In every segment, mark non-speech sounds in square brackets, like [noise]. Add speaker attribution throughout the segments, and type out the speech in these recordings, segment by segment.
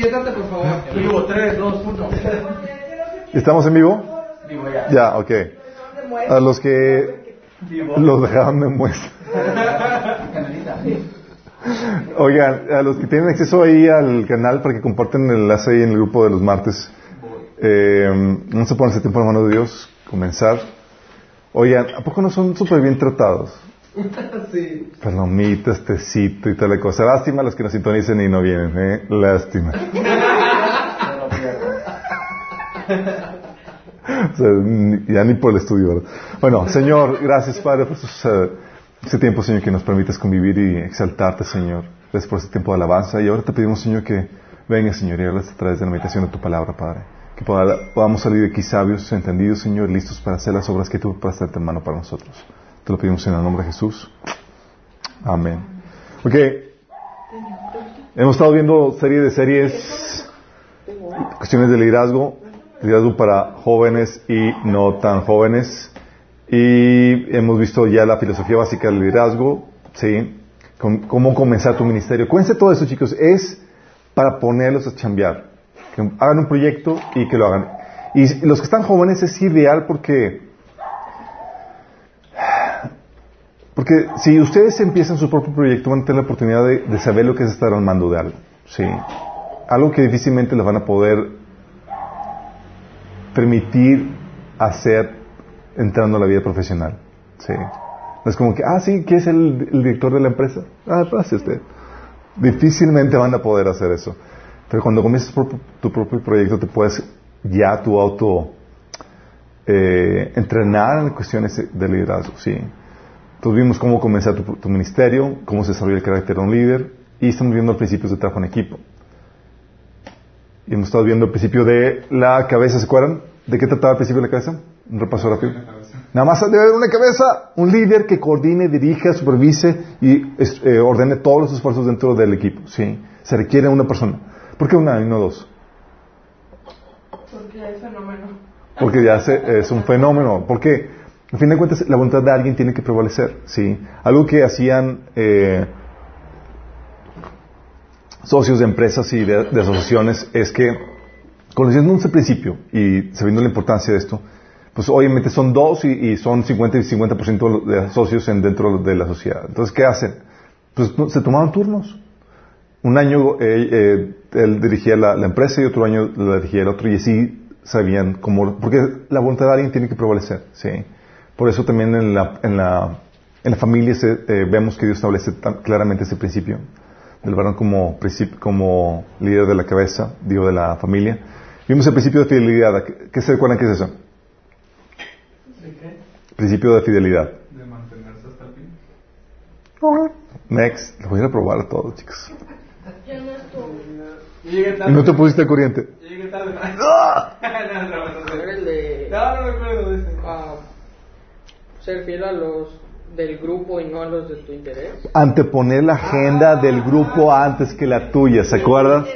Speaker 1: siéntate, por favor. Vivo, 3, 2, 1.
Speaker 2: ¿Estamos en vivo? ya. ok. A los que los dejaron de muestra. Oigan, a los que tienen acceso ahí al canal para que comparten el enlace ahí en el grupo de los martes. Eh, vamos a ponerse tiempo en la mano de Dios, comenzar. Oigan, ¿a poco no son súper bien tratados? [laughs] Sí. Palomitas, tecito y tal la cosa. Lástima los que nos sintonicen y no vienen, ¿eh? Lástima. [laughs] [laughs] ya ni por el estudio, ¿verdad? Bueno, Señor, gracias, Padre, por este tiempo, Señor, que nos permites convivir y exaltarte, Señor. Gracias por este tiempo de alabanza. Y ahora te pedimos, Señor, que venga, Señor, y hables a través de la meditación de tu palabra, Padre. Que podamos salir de aquí sabios, entendidos, Señor, listos para hacer las obras que tú prestaste en mano para nosotros. Te lo pedimos en el nombre de Jesús. Amén. Ok. Hemos estado viendo serie de series, cuestiones de liderazgo, liderazgo para jóvenes y no tan jóvenes. Y hemos visto ya la filosofía básica del liderazgo, ¿sí? Cómo comenzar tu ministerio. Cuéntense todo eso, chicos. Es para ponerlos a chambear. Que hagan un proyecto y que lo hagan. Y los que están jóvenes es ideal porque porque si ustedes empiezan su propio proyecto van a tener la oportunidad de, saber lo que es estar al mando de algo. Sí. Algo que difícilmente les van a poder permitir hacer entrando a la vida profesional. Sí. No es como que, ah, sí, ¿quién es el, director de la empresa? Ah, pase usted. Difícilmente van a poder hacer eso. Pero cuando comienzas tu, propio proyecto te puedes ya tu auto eh, entrenar en cuestiones de liderazgo, sí. Entonces vimos cómo comenzar tu, ministerio, cómo se desarrolla el carácter de un líder y estamos viendo principios de trabajo en equipo. Y hemos estado viendo el principio de la cabeza, ¿se acuerdan? ¿De qué trataba el principio de la cabeza? Un repaso rápido. Nada más debe haber una cabeza, un líder que coordine, dirija, supervise y eh, ordene todos los esfuerzos dentro del equipo. ¿sí? Se requiere una persona. ¿Por qué una y no dos?
Speaker 3: Porque hay fenómeno.
Speaker 2: Porque ya es un fenómeno. Porque, en fin de cuentas, la voluntad de alguien tiene que prevalecer. ¿sí? Algo que hacían eh, socios de empresas y de, asociaciones es que, conociendo un principio y sabiendo la importancia de esto, pues obviamente son dos y, son 50 y 50% de socios en, dentro de la sociedad. Entonces, ¿qué hacen? Pues se tomaban turnos. Un año eh, eh, él dirigía la, empresa y otro año la dirigía el otro y así sabían cómo... Porque la voluntad de alguien tiene que prevalecer, ¿sí? Por eso también en la, en la, en la familia eh, vemos que Dios establece claramente ese principio del varón como, como líder de la cabeza, digo, de la familia. Vimos el principio de fidelidad. ¿Qué se recuerdan qué es eso? ¿De qué? Principio de fidelidad.
Speaker 1: De mantenerse hasta el fin.
Speaker 2: Next. Lo voy a probar todo, chicos.
Speaker 3: Yo no
Speaker 2: estuve. no te pusiste al corriente?
Speaker 1: Llegué tarde.
Speaker 3: ¡Ah! [laughs] No, no, no, no, no, ser fiel a los del grupo y no a los de tu interés.
Speaker 2: Anteponer la agenda del grupo antes que la tuya, ¿se acuerdan?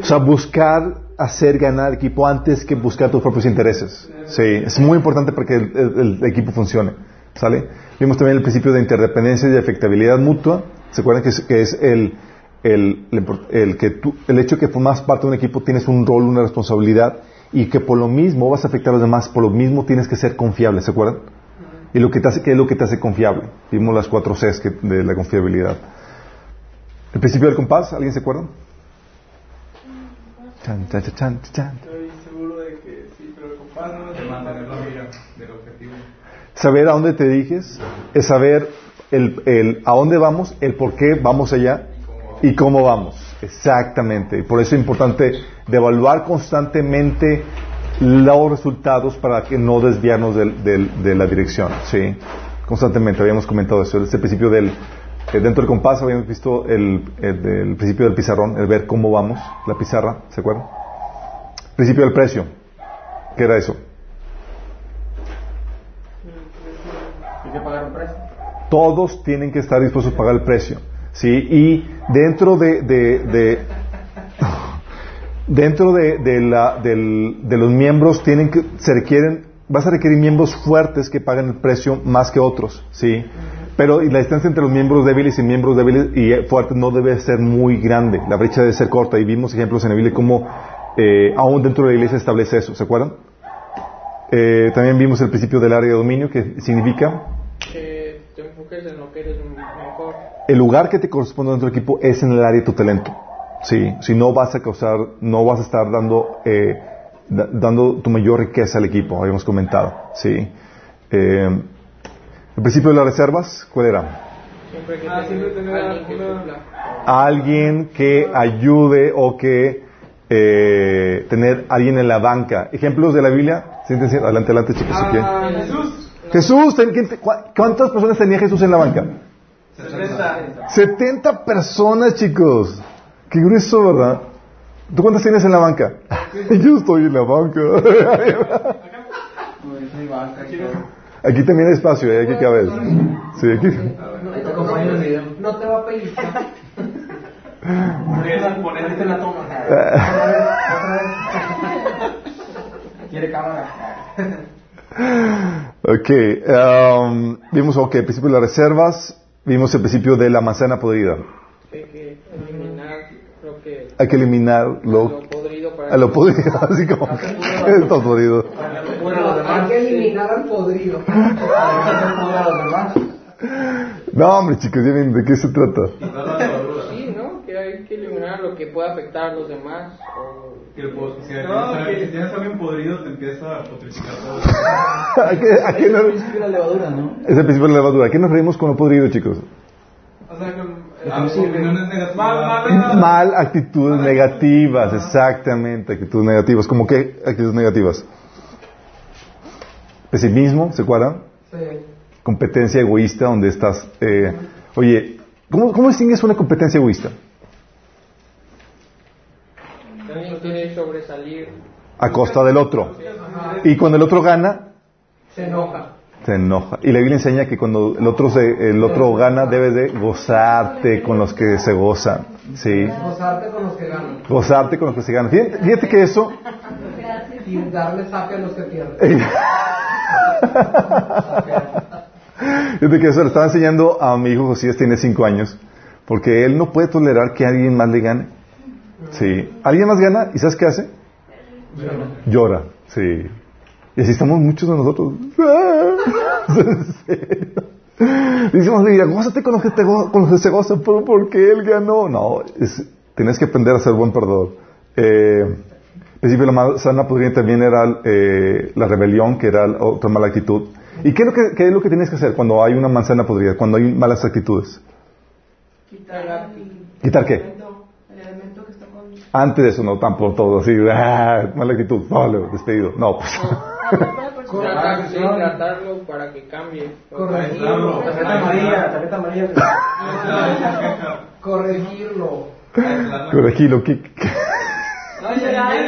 Speaker 2: O sea, buscar hacer ganar equipo antes que buscar tus propios intereses. Sí, es muy importante para que el, equipo funcione. ¿Sale? Vimos también el principio de interdependencia y de efectabilidad mutua. ¿Se acuerdan que es, que es el, el, el, que tú, el hecho de que formas parte de un equipo tienes un rol, una responsabilidad y que por lo mismo vas a afectar a los demás, por lo mismo tienes que ser confiable, ¿se acuerdan? Y lo que te hace, ¿qué es lo que te hace confiable? Vimos las cuatro Cs de la confiabilidad. El principio del compás, ¿alguien se acuerda?
Speaker 1: Chan, chan, chan, chan, Estoy seguro de que sí, pero el compás no de mantener la mira del objetivo.
Speaker 2: Saber a dónde te diriges es saber el, el, a dónde vamos, el por qué vamos allá y cómo vamos. Exactamente. Y por eso es importante de evaluar constantemente los resultados para que no desviarnos de la dirección. ¿sí? Constantemente habíamos comentado eso. Este principio del, eh, dentro del compás habíamos visto el, principio del pizarrón, el ver cómo vamos, la pizarra, ¿se acuerdan? Principio del precio. ¿Qué era eso?
Speaker 1: Hay que pagar un precio.
Speaker 2: Todos tienen que estar dispuestos a pagar el precio. ¿sí? Y dentro de dentro de, de, los miembros tienen que, se requieren, vas a requerir miembros fuertes que paguen el precio más que otros, ¿sí? Pero la distancia entre los miembros débiles y miembros débiles y fuertes no debe ser muy grande. La brecha debe ser corta. Y vimos ejemplos en la Biblia como eh, aún dentro de la iglesia establece eso. ¿Se acuerdan? Eh, también vimos el principio del área de dominio, que significa...
Speaker 3: Que te enfoques en lo que eres mejor.
Speaker 2: El lugar que te corresponde dentro del equipo es en el área de tu talento. Sí, si no vas a causar, no vas a estar dando, eh, dando tu mayor riqueza al equipo, habíamos comentado. Sí. Eh, el principio de las reservas, ¿cuál era?
Speaker 3: Siempre que
Speaker 1: Ah, siempre
Speaker 3: tener
Speaker 1: tener
Speaker 3: alguien que.
Speaker 2: Alguien ayude o que eh, tener alguien en la banca. Ejemplos de la Biblia. Siéntense, adelante, adelante, chicos. si quieren.
Speaker 1: Ah, Jesús.
Speaker 2: Jesús, ten- ¿quién te- cua- ¿cuántas personas tenía Jesús en la banca?
Speaker 1: 70.
Speaker 2: 70 personas, chicos. Qué grueso, ¿verdad? ¿Tú cuántas tienes en la banca? [laughs] Yo estoy en la banca. Aquí también hay espacio, ¿eh? aquí cabe. Sí, aquí.
Speaker 4: No te va a pellizcar.
Speaker 1: Ponerte la toma.
Speaker 4: Quiere cámara.
Speaker 2: Ok, um, vimos ok, el principio de las reservas, vimos el principio de la manzana podrida.
Speaker 3: Hay que eliminar lo que
Speaker 2: que
Speaker 3: lo podrido para
Speaker 2: a lo podrido, [laughs] así como esto [laughs] podrido.
Speaker 4: Hay que eliminar al podrido. [laughs]
Speaker 2: No, hombre, chicos, ya ven de qué se trata.
Speaker 3: Sí, ¿no? Que hay que eliminar lo que pueda afectar a los demás. O...
Speaker 1: Que el po- si, si tienes alguien podrido, te empieza a putrificar todo.
Speaker 2: ¿A qué, a qué nos-
Speaker 4: la levadura, ¿no?
Speaker 2: Es el principio de la levadura. ¿A qué nos reímos con lo podrido, chicos?
Speaker 1: O sea, con. Mal,
Speaker 2: actitudes negativas, exactamente, actitudes negativas. ¿Cómo qué actitudes negativas? Pesimismo, ¿se acuerdan?
Speaker 4: Sí.
Speaker 2: Competencia egoísta, donde estás... eh, oye, ¿cómo, ¿cómo distingues una competencia egoísta?
Speaker 3: Sobresalir.
Speaker 2: A costa del otro. Y cuando el otro gana,
Speaker 4: Se enoja.
Speaker 2: Se enoja. Y la Biblia enseña que cuando el otro, se, el otro gana, debes de gozarte con los que se gozan. ¿Sí?
Speaker 4: Gozarte con los que ganan.
Speaker 2: Gozarte con los que se ganan. Fíjate, fíjate que eso...
Speaker 4: Y darle saque a los que pierden. [laughs]
Speaker 2: Fíjate que eso le estaba enseñando a mi hijo Josías, tiene cinco años, porque él no puede tolerar que alguien más le gane. Sí. Alguien más gana, ¿y sabes qué hace? Llora. Sí. Y así estamos muchos de nosotros. [laughs] Decimos, mira, gózate con los que, te go- con los que se gozan, pero porque él ganó. No, es, tienes que aprender a ser buen perdedor. Eh, al principio la manzana podría también era eh, la rebelión, que era otra mala actitud. ¿Y qué es, lo que, qué es lo que tienes que hacer cuando hay una manzana podrida, cuando hay malas actitudes?
Speaker 3: Quitar
Speaker 2: ¿Quitar qué?
Speaker 5: El elemento que está con...
Speaker 2: Antes de eso, no tan por todo, así, ah, [laughs] mala actitud, vale, despedido. No, pues.
Speaker 3: Tratar, sí, tratarlo para que cambie.
Speaker 4: Corregirlo.
Speaker 1: Tarjeta amarilla,
Speaker 4: tarjeta amarilla. Corregirlo.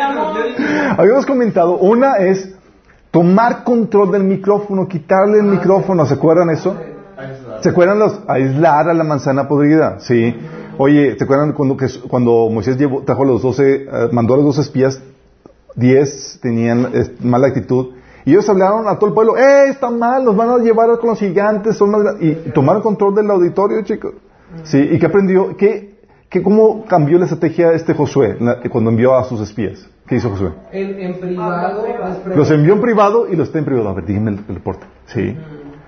Speaker 5: Amor.
Speaker 2: Habíamos comentado, una es tomar control del micrófono, quitarle el micrófono, ¿se acuerdan eso? ¿Se acuerdan los aislar a la manzana podrida? Sí. Oye, ¿se acuerdan cuando, cuando Moisés llevó, trajo a los doce, eh, mandó a los doce espías, diez tenían eh, mala actitud, y ellos hablaron a todo el pueblo, ¡eh, está mal, nos van a llevar con los gigantes, son más gra-". y tomaron control del auditorio, chicos. Sí, ¿y qué aprendió? ¿Qué, qué, ¿Cómo cambió la estrategia este Josué la- cuando envió a sus espías? ¿Qué hizo Josué?
Speaker 4: En, en privado. pregunto.
Speaker 2: Los envió en privado y los está en privado. A ver, díganme el, el reporte. Sí.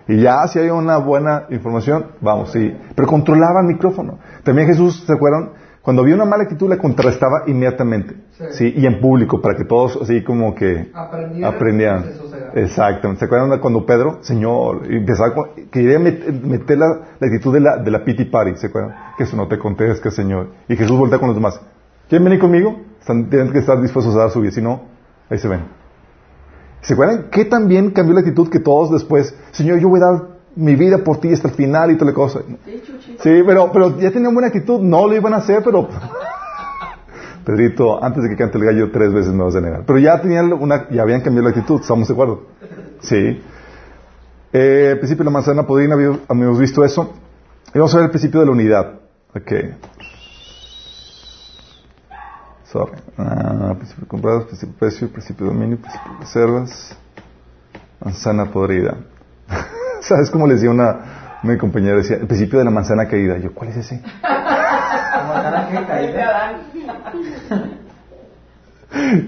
Speaker 2: Y ya, si hay una buena información, vamos, sí. Pero controlaba el micrófono. También Jesús, ¿se acuerdan? Cuando había una mala actitud, la contrastaba inmediatamente.
Speaker 4: Sí.
Speaker 2: Sí. Y en público, para que todos así como que
Speaker 4: Aprendieran.
Speaker 2: aprendieran. Exactamente. ¿Se acuerdan cuando Pedro, Señor, empezaba con- quería met- meter la, la actitud de la, de la pity party? ¿Se acuerdan? Que eso no te contesta, Señor. Y Jesús voltea con los demás. ¿Quieren venir conmigo? Están, tienen que estar dispuestos a dar su vida. Si no, ahí se ven. ¿Se acuerdan qué también cambió la actitud que todos después, Señor, yo voy a dar mi vida por ti hasta el final y toda la cosa? Sí, pero, pero ya tenían buena actitud, no lo iban a hacer, pero... [laughs] Pedrito, antes de que cante el gallo tres veces me vas a negar. Pero ya tenían una, ya habían cambiado la actitud, ¿estamos de acuerdo? Sí. Eh, el principio de la manzana podrida, habíamos habíamos visto eso. Y vamos a ver el principio de la unidad. Ok. Sorry. Ah, principio de comprados, principio de precio, principio de dominio, principio de reservas. Manzana podrida. [laughs] [laughs] ¿Sabes cómo les dio una, Mi compañera decía, el principio de la manzana caída. Yo, ¿cuál es ese?
Speaker 1: ¿Manzana qué caída?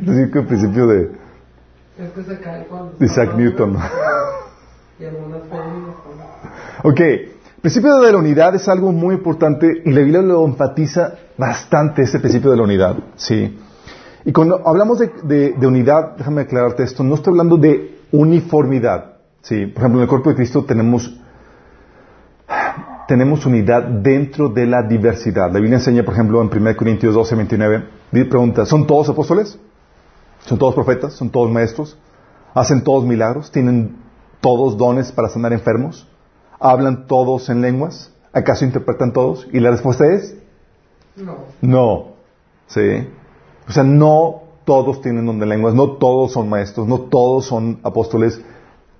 Speaker 2: Decía que el principio de,
Speaker 4: Es que se cae cuando...
Speaker 2: de Isaac Newton. [laughs]
Speaker 4: Y algunas
Speaker 2: Ok, el principio de la unidad es algo muy importante y la Biblia lo enfatiza bastante, ese principio de la unidad. Sí. Y cuando hablamos de, de- de unidad, déjame aclararte esto, no estoy hablando de uniformidad. Sí. Por ejemplo, en el cuerpo de Cristo tenemos, tenemos unidad dentro de la diversidad. La Biblia enseña, por ejemplo, en 1 Corintios 12, 29, di- pregunta, ¿son todos apóstoles? ¿Son todos profetas? ¿Son todos maestros? ¿Hacen todos milagros? ¿Tienen todos dones para sanar enfermos? ¿Hablan todos en lenguas? ¿Acaso interpretan todos? Y la respuesta es
Speaker 4: No.
Speaker 2: no. ¿Sí? O sea, no todos tienen don de lenguas, no todos son maestros, no todos son apóstoles.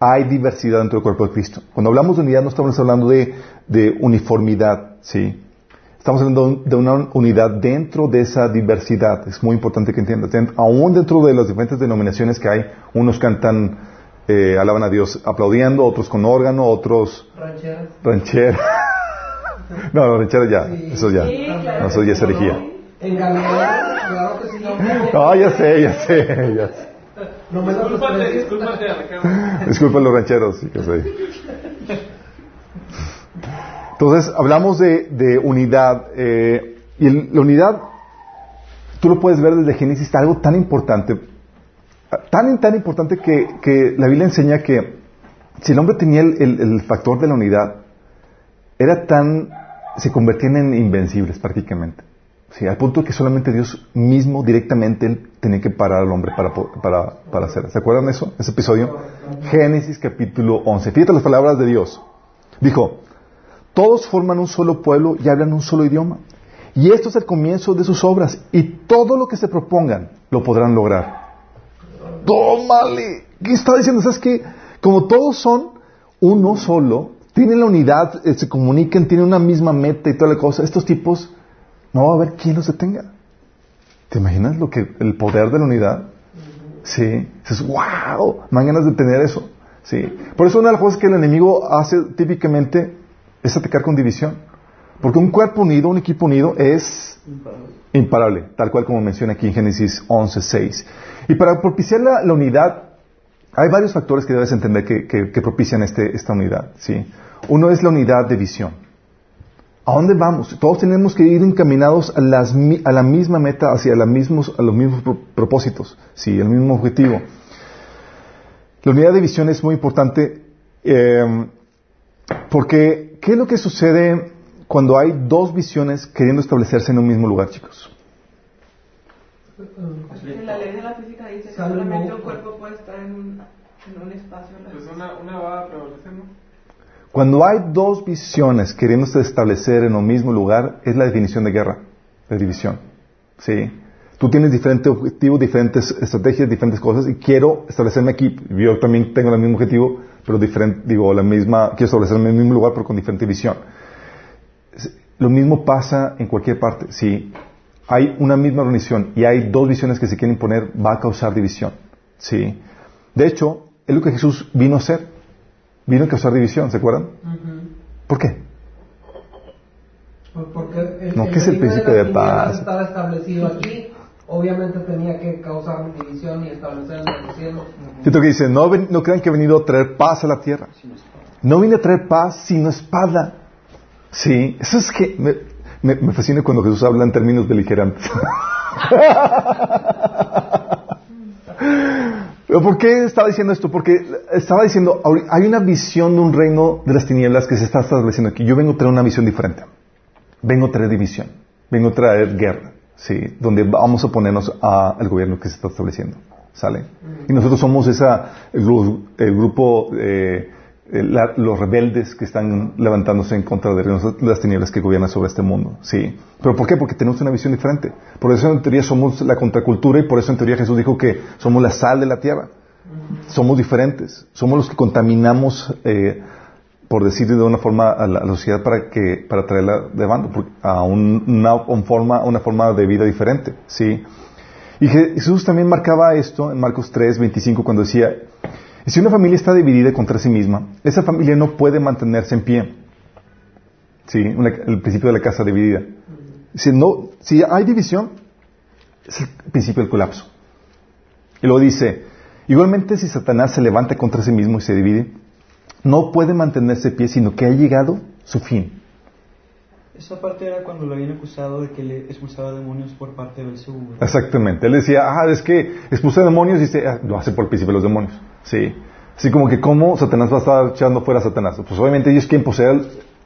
Speaker 2: Hay diversidad dentro del cuerpo de Cristo. Cuando hablamos de unidad no estamos hablando de, de uniformidad, ¿sí? Estamos hablando de una unidad dentro de esa diversidad. Es muy importante que entiendas. Aún dentro de las diferentes denominaciones que hay, unos cantan, eh, alaban a Dios aplaudiendo, otros con órgano, otros
Speaker 4: Rancheras.
Speaker 2: ranchera. [laughs] no, no, ranchera ya,
Speaker 4: Sí.
Speaker 2: eso ya.
Speaker 5: Sí, claro.
Speaker 2: No, eso ya es herejía.
Speaker 4: En Galilea, claro que sí.
Speaker 2: No, [laughs] ya sé, ya sé, ya sé.
Speaker 4: No me lo
Speaker 1: Discúlpate, discúlpate a la cámara.
Speaker 2: Disculpen los rancheros, sí que sé. Entonces, hablamos de, de unidad. eh, y el- la unidad, tú lo puedes ver desde Génesis, está algo tan importante. Tan, tan importante que, que la Biblia enseña que si el hombre tenía el, el- el factor de la unidad, era tan. se convertían en invencibles prácticamente. Sí, al punto que solamente Dios mismo, directamente, él tenía que parar al hombre para, para, para hacer. ¿Se acuerdan de eso? Ese episodio. Génesis capítulo 11. Fíjate las palabras de Dios. Dijo, todos forman un solo pueblo y hablan un solo idioma. Y esto es el comienzo de sus obras. Y todo lo que se propongan lo podrán lograr. ¡Tómale! ¿Qué está diciendo? ¿Sabes qué? Como todos son uno solo, tienen la unidad, eh, se comunican, tienen una misma meta y toda la cosa, estos tipos, no va a haber quien los detenga. ¿Te imaginas lo que, el poder de la unidad? Sí. Dices, wow, me dan ganas de tener eso. Sí. Por eso una de las cosas que el enemigo hace típicamente es atacar con división. Porque un cuerpo unido, un equipo unido es imparable, tal cual como menciona aquí en Génesis 11, 6. Y para propiciar la, unidad, hay varios factores que debes entender que propician este- esta unidad. ¿sí? Uno es la unidad de visión. ¿A dónde vamos? Todos tenemos que ir encaminados a, las mi- a la misma meta, hacia la mismos, a los mismos pro- propósitos, ¿sí? el mismo objetivo. La unidad de visión es muy importante eh, porque ¿qué es lo que sucede cuando hay dos visiones queriendo establecerse en un mismo lugar, chicos?
Speaker 5: La ley de la física dice que solamente un cuerpo puede estar en un, en un espacio.
Speaker 1: Pues una, una va a prevalecer, ¿no?
Speaker 2: Cuando hay dos visiones queriéndose establecer en un mismo lugar, es la definición de guerra, de división. ¿Sí? Tú tienes diferentes objetivos, diferentes estrategias, diferentes cosas, y quiero establecerme aquí. Yo también tengo el mismo objetivo, pero diferente, digo, la misma, quiero establecerme en el mismo lugar, pero con diferente visión. Lo mismo pasa en cualquier parte. Si hay una misma organización y hay dos visiones que se quieren poner, va a causar división. ¿Sí? De hecho, es lo que Jesús vino a hacer. Vino a causar división, ¿se acuerdan? ¿Por qué?
Speaker 4: Pues Porque el,
Speaker 2: No, ¿qué es el príncipe de
Speaker 4: tinieblas
Speaker 2: paz?
Speaker 4: estaba establecido aquí. Obviamente tenía que causar división y establecer en los cielos.
Speaker 2: Fíjate lo que dice, no, ven- no crean que he venido a traer paz a la tierra. No vine a traer paz sino espada. Sí, eso es que me, me, me fascina cuando Jesús habla en términos beligerantes. [laughs] ¿Pero por qué estaba diciendo esto? Porque estaba diciendo, hay una visión de un reino de las tinieblas que se está estableciendo aquí. Yo vengo a traer una visión diferente. Vengo a traer división. Vengo a traer guerra. Sí, donde vamos a oponernos a- al gobierno que se está estableciendo. ¿Sale? Y nosotros somos esa, el, el grupo, eh, la- los rebeldes que están levantándose en contra de las tinieblas que gobiernan sobre este mundo. Sí. ¿Pero por qué? Porque tenemos una visión diferente. Por eso en teoría somos la contracultura y por eso en teoría Jesús dijo que somos la sal de la tierra. Somos diferentes. Somos los que contaminamos, eh, por decir de una forma, a la, sociedad para que para traerla de bando, a un- una, un forma, una forma de vida diferente. ¿sí? Y Je- Jesús también marcaba esto en Marcos 3, 25, cuando decía, "Y si una familia está dividida contra sí misma, esa familia no puede mantenerse en pie. ¿sí? el principio de la casa dividida. Si, no, si hay división, es el principio del colapso. Y luego dice, igualmente si Satanás se levanta contra sí mismo y se divide, no puede mantenerse pie, sino que ha llegado su fin.
Speaker 1: Esa parte era cuando lo habían acusado de que le expulsaba demonios por parte del Belzebú.
Speaker 2: Exactamente. Él decía, ah, es que expulsa demonios y dice, ah, lo hace por el principio de los demonios. Sí. Así como que, ¿cómo Satanás va a estar echando fuera a Satanás? Pues obviamente ellos quieren poseer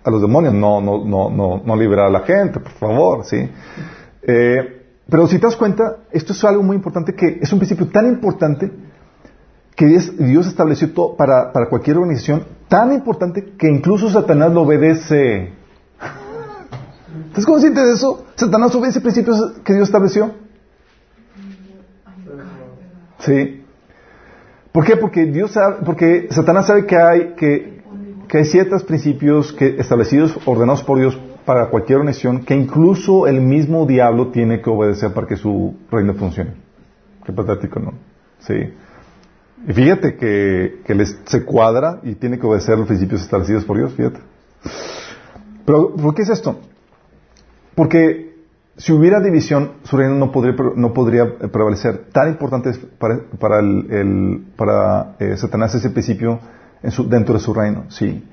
Speaker 2: a los demonios, no, no, no, no, no liberar a la gente, por favor, ¿sí? Eh, pero si te das cuenta, esto es algo muy importante que es un principio tan importante que Dios estableció todo para, para cualquier organización, tan importante que incluso Satanás lo obedece. ¿Estás consciente de eso? ¿Satanás obedece principios que Dios estableció? Sí. ¿Por qué? Porque Dios sabe, porque Satanás sabe que hay, que, que hay ciertos principios que, establecidos, ordenados por Dios para cualquier organización, que incluso el mismo diablo tiene que obedecer para que su reino funcione. Qué patético, ¿no? Sí. Y fíjate que, que les, se cuadra y tiene que obedecer los principios establecidos por Dios, fíjate. Pero, ¿por qué es esto? Porque si hubiera división, su reino no podría, no podría prevalecer. Tan importante es para, para, el, para eh, Satanás ese principio en su, dentro de su reino, sí.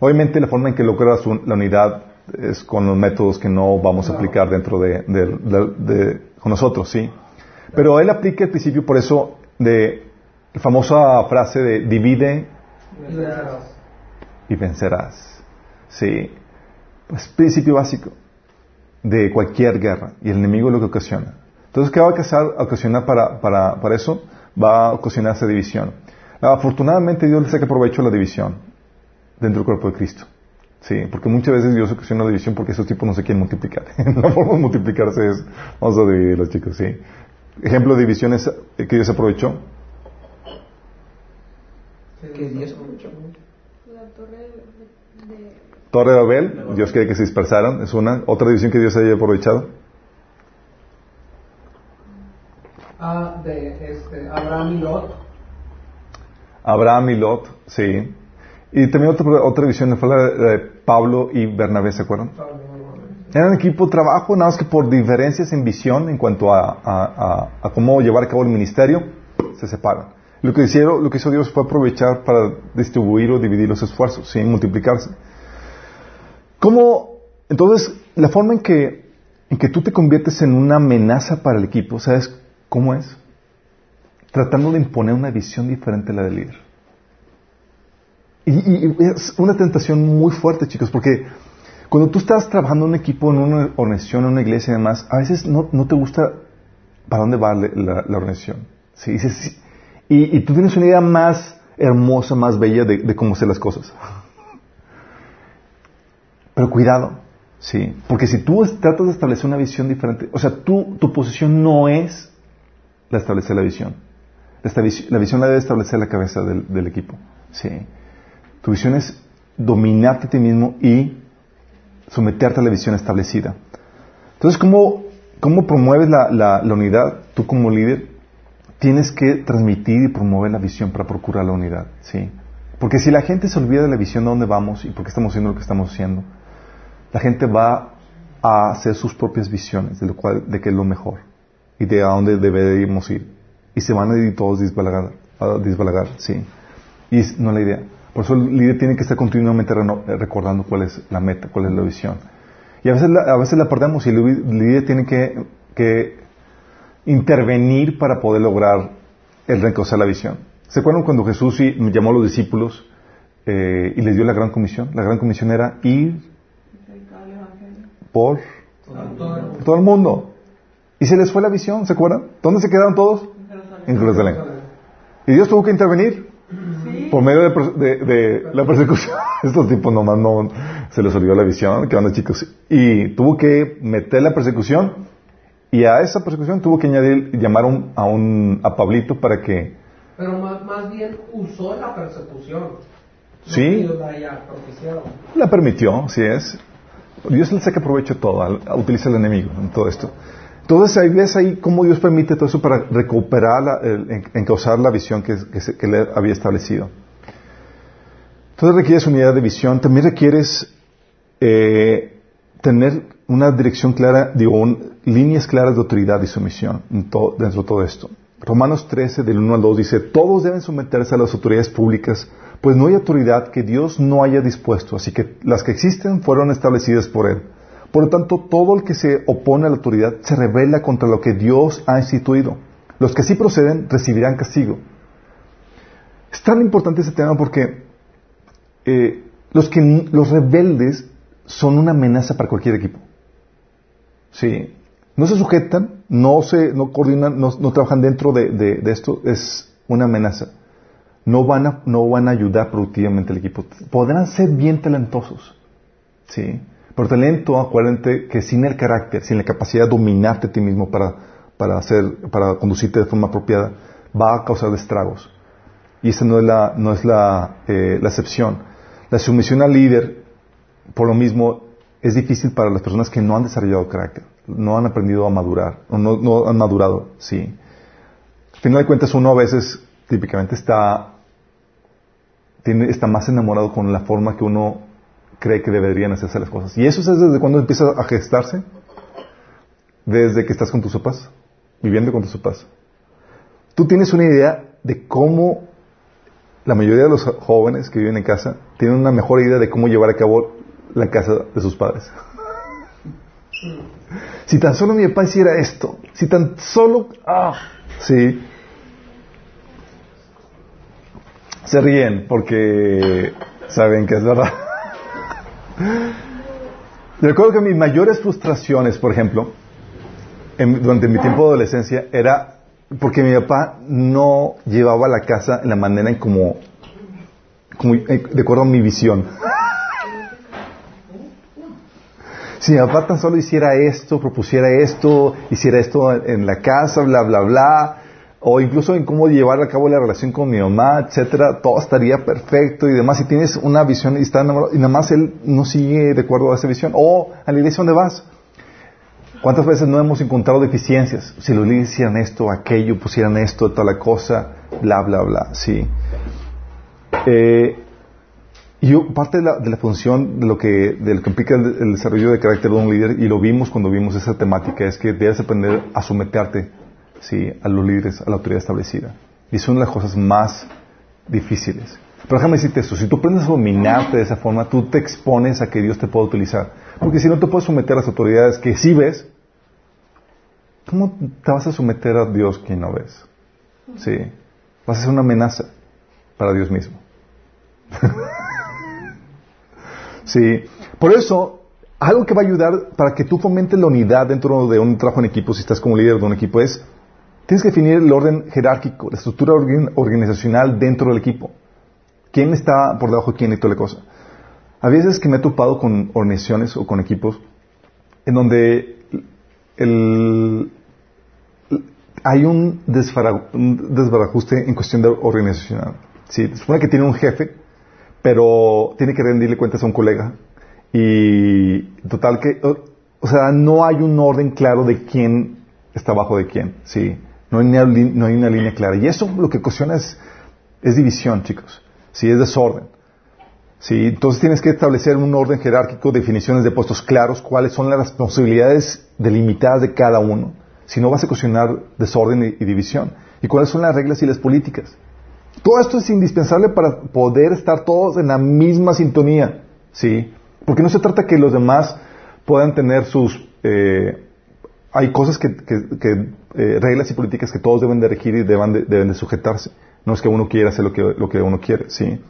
Speaker 2: Obviamente la forma en que logra la unidad es con los métodos que no vamos a aplicar dentro de, de, con nosotros, sí. Pero él aplica el principio, por eso, de la famosa frase de divide y vencerás. Y vencerás. Sí. Es principio básico de cualquier guerra y el enemigo lo que ocasiona. Entonces, ¿qué va a ocasionar para, para, para eso? Va a ocasionar esa división. Afortunadamente Dios le saca provecho a la división dentro del cuerpo de Cristo. Sí, porque muchas veces Dios ocasiona la división porque esos tipos no se quieren multiplicar. [laughs] la forma de multiplicarse es, vamos a dividir los chicos, sí. Ejemplo de divisiones que Dios aprovechó.
Speaker 4: Que Dios aprovechó.
Speaker 5: La torre de
Speaker 2: Torre de Babel, Dios quiere que se dispersaran, es una. Otra división que Dios haya aprovechado.
Speaker 4: Ah, de este, Abraham y Lot.
Speaker 2: Abraham y Lot, sí. Y también otra, otra división fue la de Pablo y Bernabé, ¿se acuerdan? Eran un equipo de trabajo, nada más que por diferencias en visión en cuanto a, a, a, cómo llevar a cabo el ministerio, se separan. Lo que, hicieron, lo que hizo Dios fue aprovechar para distribuir o dividir los esfuerzos, sin multiplicarse. ¿Cómo, entonces, la forma en que, en que tú te conviertes en una amenaza para el equipo, ¿sabes cómo es? Tratando de imponer una visión diferente a la del líder. Y, es una tentación muy fuerte, chicos, porque cuando tú estás trabajando en un equipo, en una organización, en una iglesia y demás, a veces no, te gusta para dónde va la, organización. ¿sí? Y, tú tienes una idea más hermosa, más bella de cómo hacer las cosas. Pero cuidado, ¿sí? Porque si tú tratas de establecer una visión diferente, o sea, tú, tu posición no es la establecer la visión. La, visión la debe establecer la cabeza del, equipo, ¿sí? Tu visión es dominarte a ti mismo y someterte a la visión establecida. Entonces, ¿cómo, cómo promueves la, la, la, unidad? Tú como líder tienes que transmitir y promover la visión para procurar la unidad, ¿sí? Porque si la gente se olvida de la visión de dónde vamos y por qué estamos haciendo lo que estamos haciendo, la gente va a hacer sus propias visiones de, lo cual, de qué es lo mejor y de a dónde debemos ir. Y se van a ir todos a disbalagar, sí. Y es, no la idea. Por eso el líder tiene que estar continuamente recordando cuál es la meta, cuál es la visión. Y a veces la, a veces la perdemos y el líder tiene que, que intervenir para poder lograr el reconocer la visión. ¿Se acuerdan cuando Jesús llamó a los discípulos eh, y les dio la gran comisión? La gran comisión era ir por todo el mundo. Y se les fue la visión, ¿se acuerdan? ¿Dónde se quedaron todos? En Jerusalén. Y Dios tuvo que intervenir por medio de, la persecución. [laughs] Estos tipos nomás no se les olvidó la visión, que van chicos. Y tuvo que meter la persecución y a esa persecución tuvo que añadir, llamar a, un, a Pablito para que...
Speaker 4: Pero más, bien usó la persecución.
Speaker 2: sí. La permitió, sí es. Dios le saca provecho todo, utiliza el enemigo en todo esto. Entonces ahí ves ahí cómo Dios permite todo eso para recuperar, la, en, causar la visión que, que, le había establecido. Entonces requieres unidad de visión, también requieres eh, tener una dirección clara, digo, líneas claras de autoridad y sumisión dentro de todo esto. Romanos 13, del 1 al 2 dice, todos deben someterse a las autoridades públicas, pues no hay autoridad que Dios no haya dispuesto, así que las que existen fueron establecidas por Él. Por lo tanto, todo el que se opone a la autoridad se revela contra lo que Dios ha instituido. Los que sí proceden recibirán castigo. Es tan importante ese tema porque eh, los, que, los rebeldes son una amenaza para cualquier equipo. Sí. No se sujetan, no se, no coordinan, no, trabajan dentro de, esto, es una amenaza. No van, a, no van a ayudar productivamente al equipo. Podrán ser bien talentosos. Sí. Pero talento, acuérdate que sin el carácter, sin la capacidad de dominarte a ti mismo para, para, hacer, para conducirte de forma apropiada, va a causar estragos. Y esa no es la, no es la, eh, la excepción. La sumisión al líder, por lo mismo, es difícil para las personas que no han desarrollado carácter, no han aprendido a madurar, o no, no han madurado, sí. Al final de cuentas, uno a veces típicamente está, tiene, está más enamorado con la forma que uno cree que deberían hacerse las cosas. ¿Y eso es desde cuando empieza a gestarse? Desde que estás con tus papás, viviendo con tus papás. Tú tienes una idea de cómo la mayoría de los jóvenes que viven en casa tienen una mejor idea de cómo llevar a cabo la casa de sus padres. [laughs] Si tan solo mi papá hiciera esto, si tan solo, ah, sí. Se ríen porque saben que es verdad. Recuerdo que mis mayores frustraciones, por ejemplo, durante mi tiempo de adolescencia, era porque mi papá no llevaba la casa en la manera en como, como eh, de acuerdo a mi visión. Si mi papá tan solo hiciera esto, propusiera esto, hiciera esto en la casa, bla, bla, bla, o incluso en cómo llevar a cabo la relación con mi mamá, etcétera, todo estaría perfecto y demás. Si tienes una visión y está enamorado, y nada más él no sigue de acuerdo a esa visión, o a la iglesia donde vas. ¿Cuántas veces no hemos encontrado deficiencias? Si los líderes hicieran esto, aquello, pusieran esto, toda la cosa, bla, bla, bla, sí. Eh, y parte de la, de la, función de lo que, de lo que implica el, desarrollo de carácter de un líder, y lo vimos cuando vimos esa temática, es que debes aprender a someterte ¿sí? a los líderes, a la autoridad establecida. Y son las cosas más difíciles. Pero déjame decirte esto, si tú aprendes a dominarte de esa forma, tú te expones a que Dios te pueda utilizar. Porque si no te puedes someter a las autoridades que sí ves, ¿cómo te vas a someter a Dios que no ves? Sí. Vas a ser una amenaza para Dios mismo. [laughs] sí. Por eso, algo que va a ayudar para que tú fomentes la unidad dentro de un trabajo en equipo, si estás como líder de un equipo, es Tienes que definir el orden jerárquico, la estructura organizacional dentro del equipo. ¿Quién está por debajo de quién y toda la cosa? A veces que me he topado con organizaciones o con equipos en donde hay un, desbarajuste en cuestión de organizacional. Sí, se supone que tiene un jefe, pero tiene que rendirle cuentas a un colega. Y total que, o sea, no hay un orden claro de quién está bajo de quién. Sí. No hay, una, línea clara. Y eso lo que ocasiona es, división, chicos. Sí, es desorden. Sí, entonces tienes que establecer un orden jerárquico, definiciones de puestos claros, cuáles son las responsabilidades delimitadas de cada uno. Si no vas a ocasionar desorden y, división. Y cuáles son las reglas y las políticas. Todo esto es indispensable para poder estar todos en la misma sintonía. ¿Sí? Porque no se trata que los demás puedan tener sus eh, hay cosas que, eh, reglas y políticas que todos deben de regir y deben de, deben de sujetarse. No es que uno quiera hacer lo que, lo que uno quiere, ¿sí?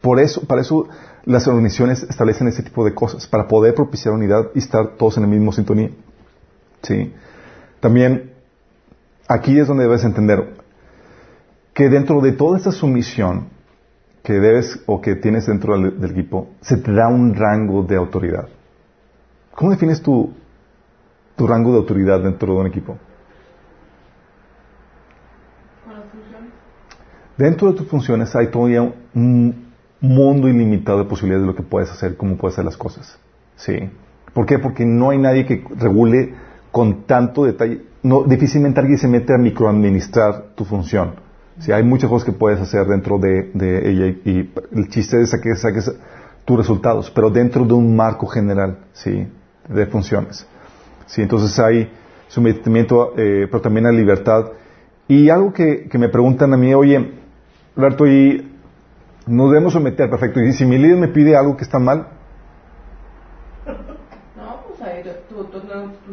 Speaker 2: Por eso, para eso las organizaciones establecen ese tipo de cosas, para poder propiciar unidad y estar todos en la misma sintonía. ¿Sí? También, aquí es donde debes entender que dentro de toda esta sumisión que debes o que tienes dentro del, del equipo, se te da un rango de autoridad. ¿Cómo defines tu, tu rango de autoridad dentro de un equipo? Dentro de tus funciones hay todavía un mundo ilimitado de posibilidades de lo que puedes hacer, cómo puedes hacer las cosas. ¿Sí? ¿Por qué? Porque no hay nadie que regule con tanto detalle. No, difícilmente alguien se mete a microadministrar tu función. ¿Sí? Hay muchas cosas que puedes hacer dentro de, ella y, el chiste es que saques tus resultados, pero dentro de un marco general, ¿sí? De funciones. ¿Sí? Entonces hay sometimiento, eh, pero también hay libertad. Y algo que, me preguntan a mí, oye, Alberto, y nos debemos someter, perfecto. Y si mi líder me pide algo que está mal.
Speaker 3: No, pues ahí, tu, tu,